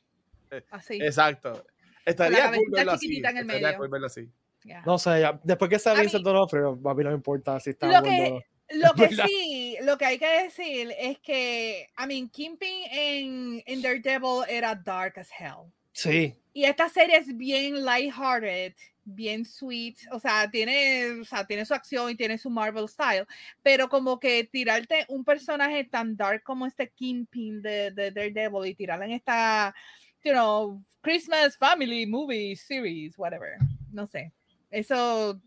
[SPEAKER 2] Eh, así.
[SPEAKER 3] Exacto. Estaría cool verlo así. En el medio. Cool verlo así.
[SPEAKER 1] No sé, ya, después que sea Vincent Donofrio, a mí no me importa si está
[SPEAKER 2] lo que, lo que sí, lo que hay que decir es que, I mean, Kimping en, en Daredevil era dark as hell.
[SPEAKER 1] Sí.
[SPEAKER 2] Y esta serie es bien lighthearted bien sweet, o sea, tiene, o sea, tiene su acción y tiene su Marvel style, pero como que tirarte un personaje tan dark como este Kingpin de, de Daredevil y tirarle en esta, you know, Christmas Family Movie Series, whatever, no sé, eso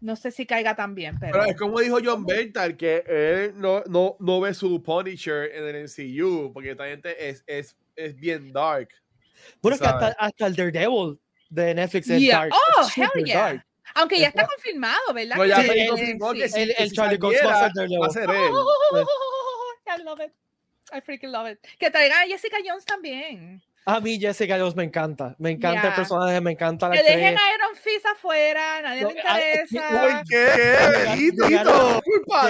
[SPEAKER 2] no sé si caiga tan bien, pero...
[SPEAKER 3] pero es como dijo John Bental, que él no, no, no ve su Punisher en el MCU, porque también es, es, es bien dark.
[SPEAKER 1] Bueno, es que hasta, hasta el Daredevil de Netflix es dark.
[SPEAKER 2] Oh, hell yeah. Aunque ya está confirmado, ¿verdad?
[SPEAKER 3] No, ya sí, me confirmó que el, el, Charlie Cox va a ser él.
[SPEAKER 2] Oh, I love it. I freaking love it. Que traiga a Jessica Jones también.
[SPEAKER 1] A mí Jessica Jones me encanta. Me encanta el personaje, me encanta la
[SPEAKER 2] Que dejen a Iron Fist afuera, nadie le interesa.
[SPEAKER 3] ¿Por qué?
[SPEAKER 1] Llegaron,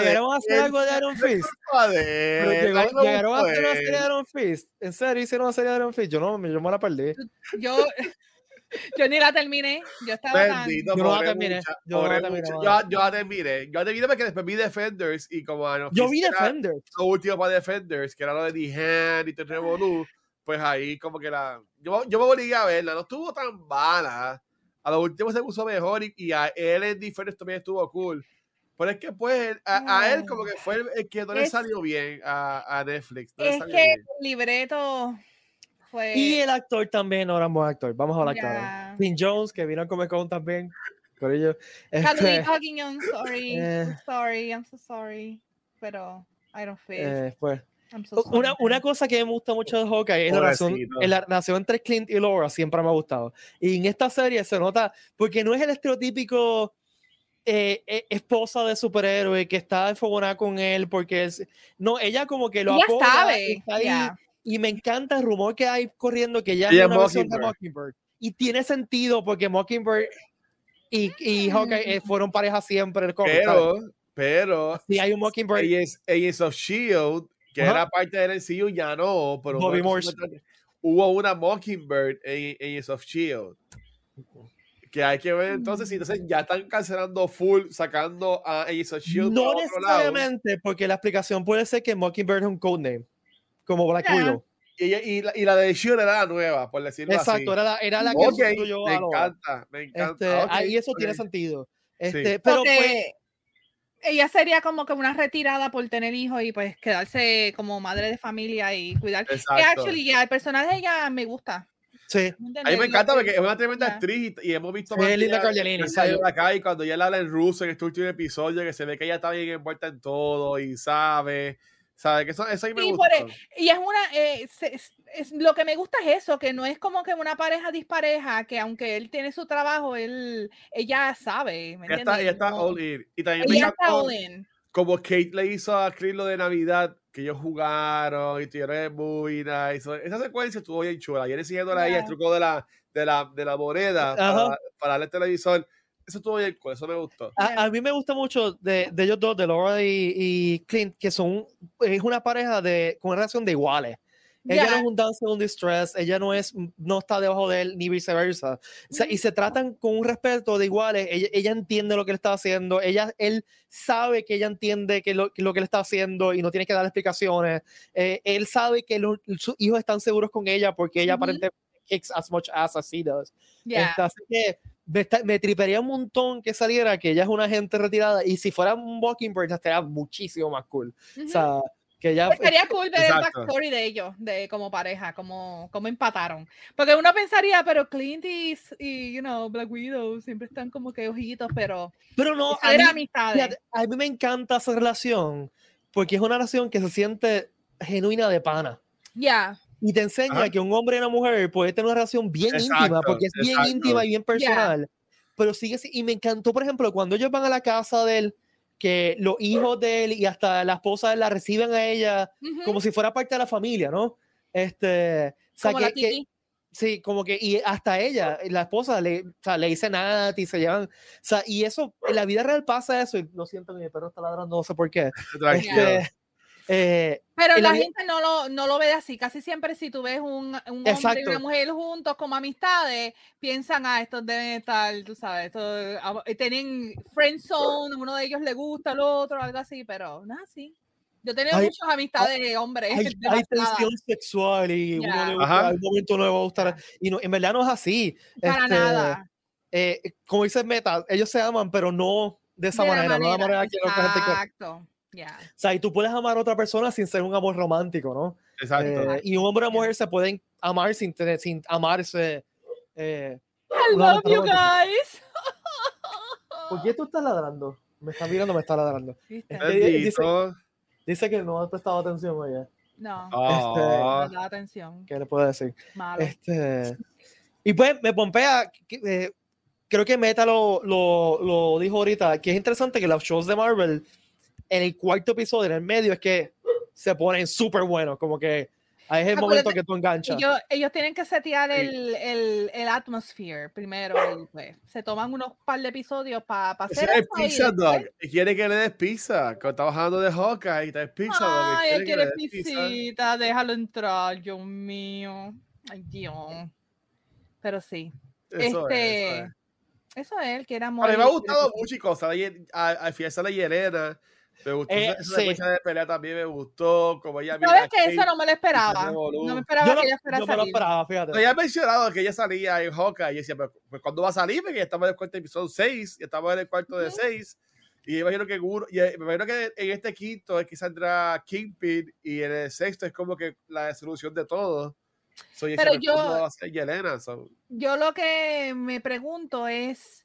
[SPEAKER 1] llegaron a hacer algo de Iron Fist. Llegaron a hacer una serie de Iron Fist. ¿En serio hicieron una serie de Iron Fist? Yo no, yo me la perdí.
[SPEAKER 2] Yo... Yo ni la terminé. Yo estaba
[SPEAKER 3] Bendito, yo, no la terminé. Yo, no la terminé. yo, yo la terminé. Yo la terminé porque después vi Defenders y como
[SPEAKER 1] no, Yo vi Defenders.
[SPEAKER 3] Lo último para Defenders, que era lo de The Hand y The Revolu, pues ahí como que la... Yo, yo me obligué a verla. No estuvo tan mala. A lo último se puso mejor y, y a él en Defenders también estuvo cool. Pero es que pues a, a él como que fue el, que no le salió bien a, a Netflix. No
[SPEAKER 2] es que el libreto
[SPEAKER 1] y el actor también no era un buen actor. Vamos a hablar claro. Finn Jones, que vino a Comic Con también. Por ello.
[SPEAKER 2] Este, sorry. Eh, I'm sorry, I'm so sorry. Pero I don't feel.
[SPEAKER 1] Eh, pues. Una, una, cosa que me gusta mucho de Hawkeye es la relación, la relación, entre Clint y Laura, siempre me ha gustado. Y en esta serie se nota, porque no es el estereotípico eh, eh esposa de superhéroe que está enfogonada con él, porque es, no, ella como que lo
[SPEAKER 2] apoya. Sabe.
[SPEAKER 1] Y me encanta el rumor que hay corriendo que ya es una versión de Mockingbird. Y tiene sentido porque Mockingbird y, y Hawkeye eh, fueron pareja siempre el
[SPEAKER 3] Pero, pero.
[SPEAKER 1] Si hay un Mockingbird.
[SPEAKER 3] Agents of Shield, que era parte del MCU, ya no. Pero hubo una Mockingbird en Agents of Shield. Que hay que ver entonces si entonces ya están cancelando full, sacando a Agents of Shield.
[SPEAKER 1] No necesariamente, porque la explicación puede ser que Mockingbird es un codename como Black Widow.
[SPEAKER 3] Y, y, la, y, la, de Shield era la nueva, por decirlo
[SPEAKER 1] Exacto,
[SPEAKER 3] así.
[SPEAKER 1] Exacto, era la, era la que
[SPEAKER 3] okay, Me encanta, me encanta.
[SPEAKER 1] Este, okay, ahí eso tiene sentido. Este, Pero pues,
[SPEAKER 2] ella sería como que una retirada por tener hijos y pues quedarse como madre de familia y cuidar. Exacto. Que actually, ya, el personaje de ella me gusta.
[SPEAKER 1] Sí.
[SPEAKER 3] A mí me encanta porque es una tremenda actriz y, hemos visto
[SPEAKER 1] sí, Linda Cardellini.
[SPEAKER 3] acá y cuando ella habla en ruso en este último episodio que se ve que ella está bien envuelta en todo y sabe ¿Sabes? Que eso, eso ahí me gusta.
[SPEAKER 2] y es una, eh, es, lo que me gusta es eso, que no es como que una pareja dispareja, que aunque él tiene su trabajo, él, ella sabe. ¿me
[SPEAKER 3] ella, está, ella está all in. Y también
[SPEAKER 2] ella está all in.
[SPEAKER 3] Como Kate le hizo a Chris lo de Navidad, que ellos jugaron y tuvieron muy nice. Esa secuencia estuvo bien chula. Y él siguiéndola yeah. ahí el truco de la, de la, de la moneda para, para darle el televisor eso estuvo bien eso me gustó.
[SPEAKER 1] A, a, mí me gusta mucho de, de ellos dos, de Laura y, y, Clint, que son, es una pareja de, con una relación de iguales. Ella yeah. no es un dancer un distress, ella no es, no está debajo de él, ni viceversa. O sea, y se tratan con un respeto de iguales. Ella, ella, entiende lo que él está haciendo, ella, él sabe que ella entiende que lo, que lo que él está haciendo y no tiene que dar explicaciones. Eh, él sabe que lo, sus hijos están seguros con ella porque ella mm -hmm. aparentemente kicks as much ass as he does.
[SPEAKER 2] Yeah.
[SPEAKER 1] Así que me, me, tripería un montón que saliera que ella es una gente retirada y si fuera un Mockingbird estaría muchísimo más cool. Uh -huh. O sea, que ya
[SPEAKER 2] sería cool ver Exacto. el backstory de ellos, de como pareja, como, como empataron. Porque uno pensaría, pero Clint y, y, you know, Black Widow siempre están como que ojitos, pero
[SPEAKER 1] pero no,
[SPEAKER 2] a mí, amistades.
[SPEAKER 1] a mí me encanta esa relación porque es una relación que se siente genuina de pana.
[SPEAKER 2] Ya. Yeah
[SPEAKER 1] y te enseña Ajá. que un hombre y una mujer puede tener una relación bien exacto, íntima, porque es bien exacto. íntima y bien personal. Yeah. Pero sigue y me encantó, por ejemplo, cuando ellos van a la casa de él, que los hijos de él y hasta la esposa de él la reciben a ella uh -huh. como si fuera parte de la familia, ¿no? Este, o sea,
[SPEAKER 2] como
[SPEAKER 1] que, que, Sí, como que, y hasta ella, la esposa, le, o sea, le dice nada y se llevan, o sea, y eso, en la vida real pasa eso, y lo siento, mi perro está ladrando, no sé por qué. Este,
[SPEAKER 2] eh, Pero la, gente no lo, no lo ve así, casi siempre si tú ves un, un hombre y una mujer juntos como amistades, piensan, ah, estos deben estar, tú sabes, esto, ah, tienen friend zone, uno de ellos le gusta al otro, algo así, pero no es así. Yo tenía muchas amistades de hombres.
[SPEAKER 1] Hay, hay, tensión sexual y uno le gusta, al momento no le va a gustar. Y no, en verdad no es así.
[SPEAKER 2] Para este, nada.
[SPEAKER 1] Eh, como dice Meta, ellos se aman, pero no de esa manera, no de la manera que
[SPEAKER 2] Exacto. Yeah.
[SPEAKER 1] O sea, y tú puedes amar a otra persona sin ser un amor romántico, ¿no?
[SPEAKER 3] Exacto.
[SPEAKER 1] Eh, y un hombre y una mujer se pueden amar sin, sin amarse. Eh,
[SPEAKER 2] I love you guys.
[SPEAKER 1] ¿Por qué tú estás ladrando? Me está mirando, me está ladrando.
[SPEAKER 3] Este,
[SPEAKER 1] Dice que no ha prestado atención oye.
[SPEAKER 2] No,
[SPEAKER 1] este,
[SPEAKER 2] no da atención.
[SPEAKER 1] ¿Qué le puedo decir?
[SPEAKER 2] Malo.
[SPEAKER 1] Este, y pues me pompea, eh, creo que Meta lo, lo, lo, dijo ahorita, que es interesante que los shows de Marvel, en el cuarto episodio, en el medio, es que se ponen súper buenos, como que Ahí es el momento que tú enganchas.
[SPEAKER 2] Ellos, ellos tienen que setear el, el, el atmosphere primero. Y pues, se toman unos par de episodios para pa hacer
[SPEAKER 3] eso. Es pizza dog. Y quiere que le des pizza. Cuando está bajando de Hawkeye y te des pizza dog.
[SPEAKER 2] Ay, él quiere pizzita. Déjalo entrar, Dios mío. Ay, Dios. Pero sí.
[SPEAKER 3] Eso
[SPEAKER 2] este,
[SPEAKER 3] es, eso es.
[SPEAKER 2] Eso es, él que era muy.
[SPEAKER 3] A mí me ha gustado mucho, chicos. A Fiesta la Hierena me gustó
[SPEAKER 1] Eh,
[SPEAKER 3] esa
[SPEAKER 1] sí.
[SPEAKER 3] de pelea también me gustó. Como ella
[SPEAKER 2] ¿Sabes
[SPEAKER 3] mira
[SPEAKER 2] que
[SPEAKER 3] Kate,
[SPEAKER 2] eso no me lo esperaba? No me esperaba
[SPEAKER 1] Yo no,
[SPEAKER 2] que ella fuera a
[SPEAKER 1] yo me lo
[SPEAKER 2] salir.
[SPEAKER 1] esperaba, fíjate.
[SPEAKER 3] Ella ha mencionado que ella salía en Hawkeye y decía, pues, pues ¿cuándo va a salir? Porque ya estamos en el cuarto episodio 6 y estamos en el cuarto de
[SPEAKER 2] Ujú.
[SPEAKER 3] 6. Y imagino que Guru- y eh, me imagino que en este quinto es que saldrá Kingpin y en el sexto es como que la solución de todo. So,
[SPEAKER 2] Pero yo-
[SPEAKER 3] Yelena. so.
[SPEAKER 2] Yo lo que me pregunto es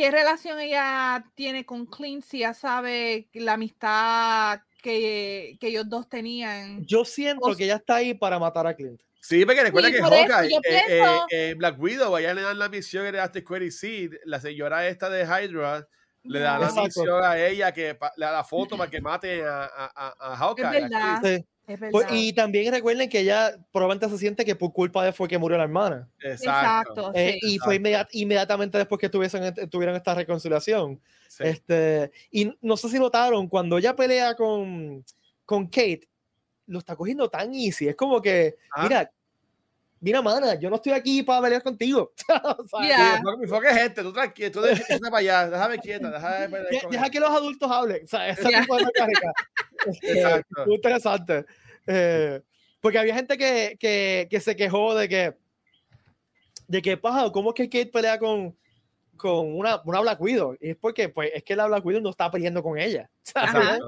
[SPEAKER 2] qué relación ella tiene con Clint si ya sabe la amistad que, que ellos dos tenían.
[SPEAKER 1] Yo siento
[SPEAKER 2] O-
[SPEAKER 1] que ella está ahí para matar a Clint.
[SPEAKER 3] Sí, porque recuerda
[SPEAKER 2] Sí,
[SPEAKER 3] que Hawkeye, eh, eh,
[SPEAKER 2] pienso-
[SPEAKER 3] eh, Black Widow, allá le dan la misión en After Query Seed, la señora esta de Hydra, le da la misión a ella que le da la foto para que mate a, a, a, a Hawkeye.
[SPEAKER 2] Es verdad.
[SPEAKER 3] aquí.
[SPEAKER 1] Sí. Pues, y también recuerden que ella probablemente se siente que por culpa de fue que murió la hermana.
[SPEAKER 3] Exacto.
[SPEAKER 2] Exacto.
[SPEAKER 1] Eh,
[SPEAKER 2] sí.
[SPEAKER 1] y fue inmediat- inmediatamente después que tuviesen, tuvieron esta reconciliación.
[SPEAKER 3] Sí.
[SPEAKER 1] Este, y no sé si notaron, cuando ella pelea con, con Kate, lo está cogiendo tan easy. Es como que,
[SPEAKER 3] Ah.
[SPEAKER 1] mira, mira, mana, yo no estoy aquí para pelear contigo. O sea,
[SPEAKER 2] Yeah.
[SPEAKER 3] Mi enfoque es este, tú tranquilo, tú déjate para allá, déjame quieta, déjame pelear
[SPEAKER 1] de- deja que los adultos hablen. O sea, ese
[SPEAKER 2] Yeah.
[SPEAKER 1] tipo de mecánica.
[SPEAKER 3] Exacto.
[SPEAKER 1] muy interesante. Eh, porque había gente que, que, que se quejó de que, de que, paja, ¿cómo es que Kate pelea con, con una, una Black Widow? Y es porque, pues, es que la Black Widow no está peleando con ella. ¿sabes?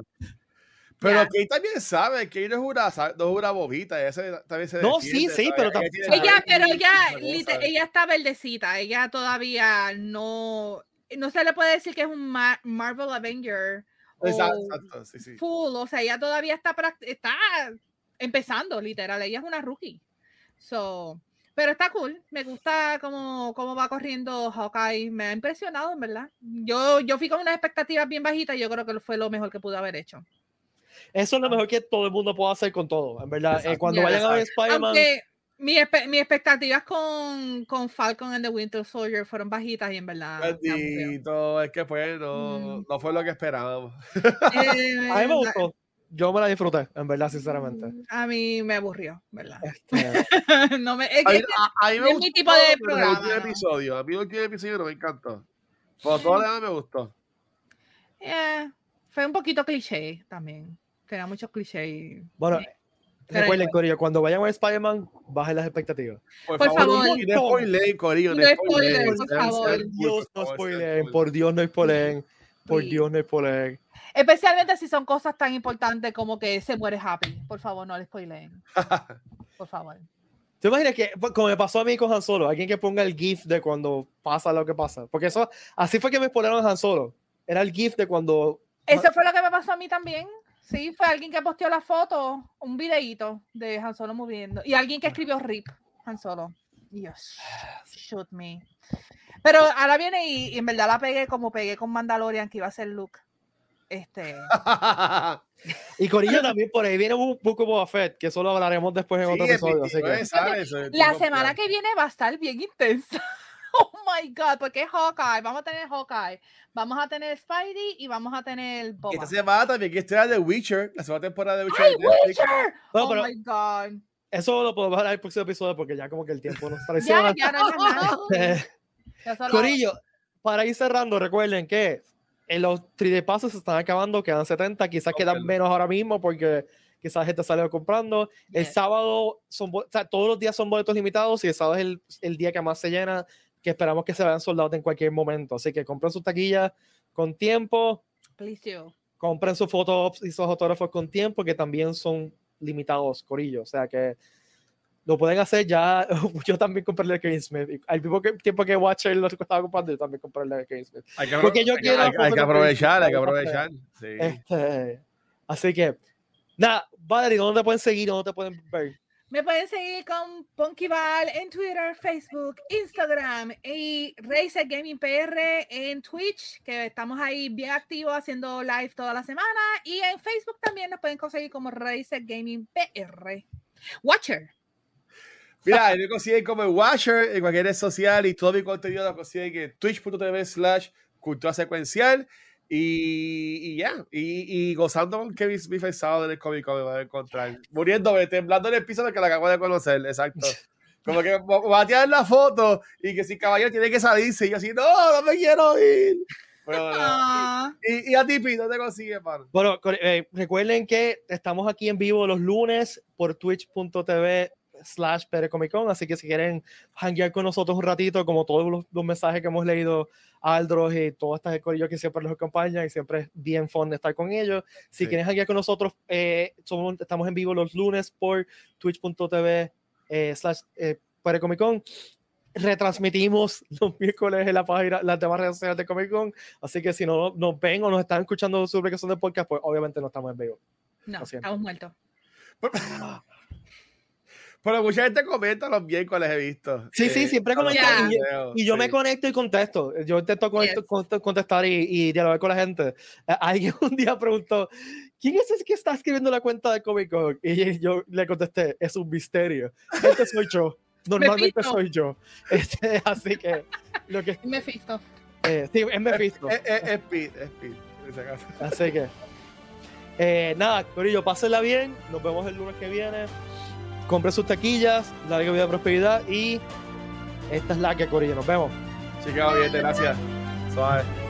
[SPEAKER 3] Pero. Kate también sabe que ella no es una, sa- no es una bobita, ella se- también se
[SPEAKER 1] No, sí,
[SPEAKER 3] defiende,
[SPEAKER 1] sí,
[SPEAKER 3] ¿sabes?
[SPEAKER 1] pero
[SPEAKER 3] Ella
[SPEAKER 1] tam-
[SPEAKER 3] tiene
[SPEAKER 2] Ella,
[SPEAKER 3] saber
[SPEAKER 2] pero
[SPEAKER 3] y
[SPEAKER 2] ella, ella está verdecita, ella todavía no, no se le puede decir que es un Ma- Marvel Avenger
[SPEAKER 3] Exacto,
[SPEAKER 2] o
[SPEAKER 3] exacto, sí, sí.
[SPEAKER 2] full, o sea, ella todavía está, está empezando, literal, ella es una rookie. So, pero está cool, me gusta cómo, cómo va corriendo Hawkeye, me ha impresionado, en verdad. Yo, yo fui con unas expectativas bien bajitas, yo creo que fue lo mejor que pudo haber hecho.
[SPEAKER 1] Eso es lo mejor que todo el mundo puede hacer con todo, en verdad. Eh, cuando
[SPEAKER 2] Ya.
[SPEAKER 1] vayan a ver Spider-Man,
[SPEAKER 2] Aunque mi espe- mis expectativas con, con Falcon and the Winter Soldier fueron bajitas y en verdad.
[SPEAKER 3] Bendito, es que pues no,
[SPEAKER 2] Mm.
[SPEAKER 3] no fue lo que esperábamos.
[SPEAKER 2] Eh,
[SPEAKER 1] a mí me gustó. Yo me la disfruté, en verdad, sinceramente.
[SPEAKER 2] A mí me aburrió, ¿verdad?
[SPEAKER 1] Este,
[SPEAKER 2] no me, es
[SPEAKER 3] A
[SPEAKER 2] que-
[SPEAKER 3] mí, a- a mí me
[SPEAKER 2] es mi
[SPEAKER 3] gustó,
[SPEAKER 2] tipo de
[SPEAKER 3] el
[SPEAKER 2] programa,
[SPEAKER 3] último episodio, a mí el último episodio no me encantó. Por todo lo demás me gustó.
[SPEAKER 2] eh, fue un poquito cliché también. Tenía muchos clichés.
[SPEAKER 1] bueno,
[SPEAKER 2] Sí.
[SPEAKER 1] Recuerden. Corillo, cuando vayan a Spider-Man, bajen las expectativas.
[SPEAKER 3] Por,
[SPEAKER 2] Por favor.
[SPEAKER 3] y no spoileen, Corillo, no spoileen,
[SPEAKER 2] por favor.
[SPEAKER 1] Dios, no
[SPEAKER 3] favor,
[SPEAKER 1] spoileen, por Dios, no spoileen, por
[SPEAKER 2] Sí.
[SPEAKER 1] Dios, no spoileen.
[SPEAKER 2] Especialmente si son cosas tan importantes como que se muere Happy. Por favor, no le spoileen. Por favor.
[SPEAKER 1] ¿Te imaginas que, pues, como me pasó a mí con Han Solo, alguien que ponga el GIF de cuando pasa lo que pasa? Porque eso, así fue que me spoileron a Han Solo. Era el GIF de cuando.
[SPEAKER 2] Eso fue lo que me pasó a mí también. Sí, fue alguien que posteó la foto, un videíto de Han Solo moviendo. Y alguien que escribió RIP, Han Solo. Dios, shoot me. Pero ahora viene y, y en verdad la pegué como pegué con Mandalorian, que iba a ser Luke. Este,
[SPEAKER 1] Y Corillo también por ahí viene un poco Boba Fett, que eso lo hablaremos después en otro episodio. Así que...
[SPEAKER 2] La semana que viene va a estar bien intensa. Oh my God, porque es Hawkeye. Vamos a tener Hawkeye. Vamos a tener Spidey y vamos a tener Boba.
[SPEAKER 3] Esta semana también que estar The Witcher, la segunda temporada de Witcher.
[SPEAKER 2] ¡Ay, Witcher! oh my God.
[SPEAKER 1] Eso lo podemos hablar en el próximo episodio porque ya como que el tiempo nos traiciona. ya, ya no, Corillo, para ir cerrando, recuerden que en los 3D pasos se están acabando, quedan 70, quizás quedan menos ahora mismo porque quizás gente salió comprando. El sábado, son, o sea, todos los días son boletos limitados y el sábado es el, el, día que más se llena, que esperamos que se vean soldados en cualquier momento. Así que compren sus taquillas con tiempo. Compren sus fotos y sus autógrafos con tiempo, que también son limitados, Corillo. O sea que lo pueden hacer ya. Yo también compré el de Kevin Smith. Al mismo tiempo que Watcher lo estaba comprando, yo también compré el de Kevin Smith.
[SPEAKER 3] Hay que, Porque yo hay, quiero hay, que aprovechar, hay que aprovechar. Sí.
[SPEAKER 1] Este, así que, nada, Valerie, ¿dónde te pueden seguir? ¿Dónde te pueden ver?
[SPEAKER 2] Me pueden seguir con Ponkyval en Twitter, Facebook, Instagram y Racer Gaming PR en Twitch, que estamos ahí bien activos haciendo live toda la semana. Y en Facebook también nos pueden conseguir como Racer Gaming PR. Watcher.
[SPEAKER 3] Mira, me consiguen como Watcher en cualquier red social y todo mi contenido lo consiguen en twitch.tv slash cultura secuencial. Y, ya, y, y, gozando con Kevin Smith el sábado en el Comic Con me voy a encontrar. Muriéndome, temblando en el piso de que la acabo de conocer, exacto. Como que va a tirar la foto y que si caballero tiene que salirse. Y yo así, no, no me quiero ir. Ah. y, a ti, Pito, te consigue, mano.
[SPEAKER 1] Bueno, eh, recuerden que estamos aquí en vivo los lunes por twitch.tv slash Con, así que si quieren hanguear con nosotros un ratito, como todos los, mensajes que hemos leído Aldros y todas estas corillos que siempre los acompañan y siempre es bien fun estar con ellos. Si quieren hanguear con nosotros, eh, somos, estamos en vivo los lunes por twitch.tv eh, slash eh, Comic Con retransmitimos los miércoles en la página, las demás redes sociales de Comic Con. Así que si no nos ven o nos están escuchando su aplicación de podcast, pues obviamente no estamos en vivo.
[SPEAKER 2] No, estamos muertos.
[SPEAKER 3] Pero mucha gente comenta los miércoles, he visto.
[SPEAKER 1] Sí, sí, eh, siempre comentan. Y, yo me conecto y contesto. Yo intento contestar y, y, dialogar con la gente. Eh, alguien un día preguntó, ¿quién es ese que está escribiendo la cuenta de Comic Con? Y yo le contesté, es un misterio. Este soy yo. Normalmente soy yo. Este, así que... Lo que
[SPEAKER 2] Mephisto.
[SPEAKER 1] Eh, sí, es Mephisto.
[SPEAKER 3] Es, es, es Pete, es Pete.
[SPEAKER 1] Así que... Eh, nada, Corillo, pásenla bien. Nos vemos el lunes que viene compre sus taquillas, larga vida prosperidad y esta es la que Corillo. Nos vemos.
[SPEAKER 3] Chicos, bien, gracias. Suave.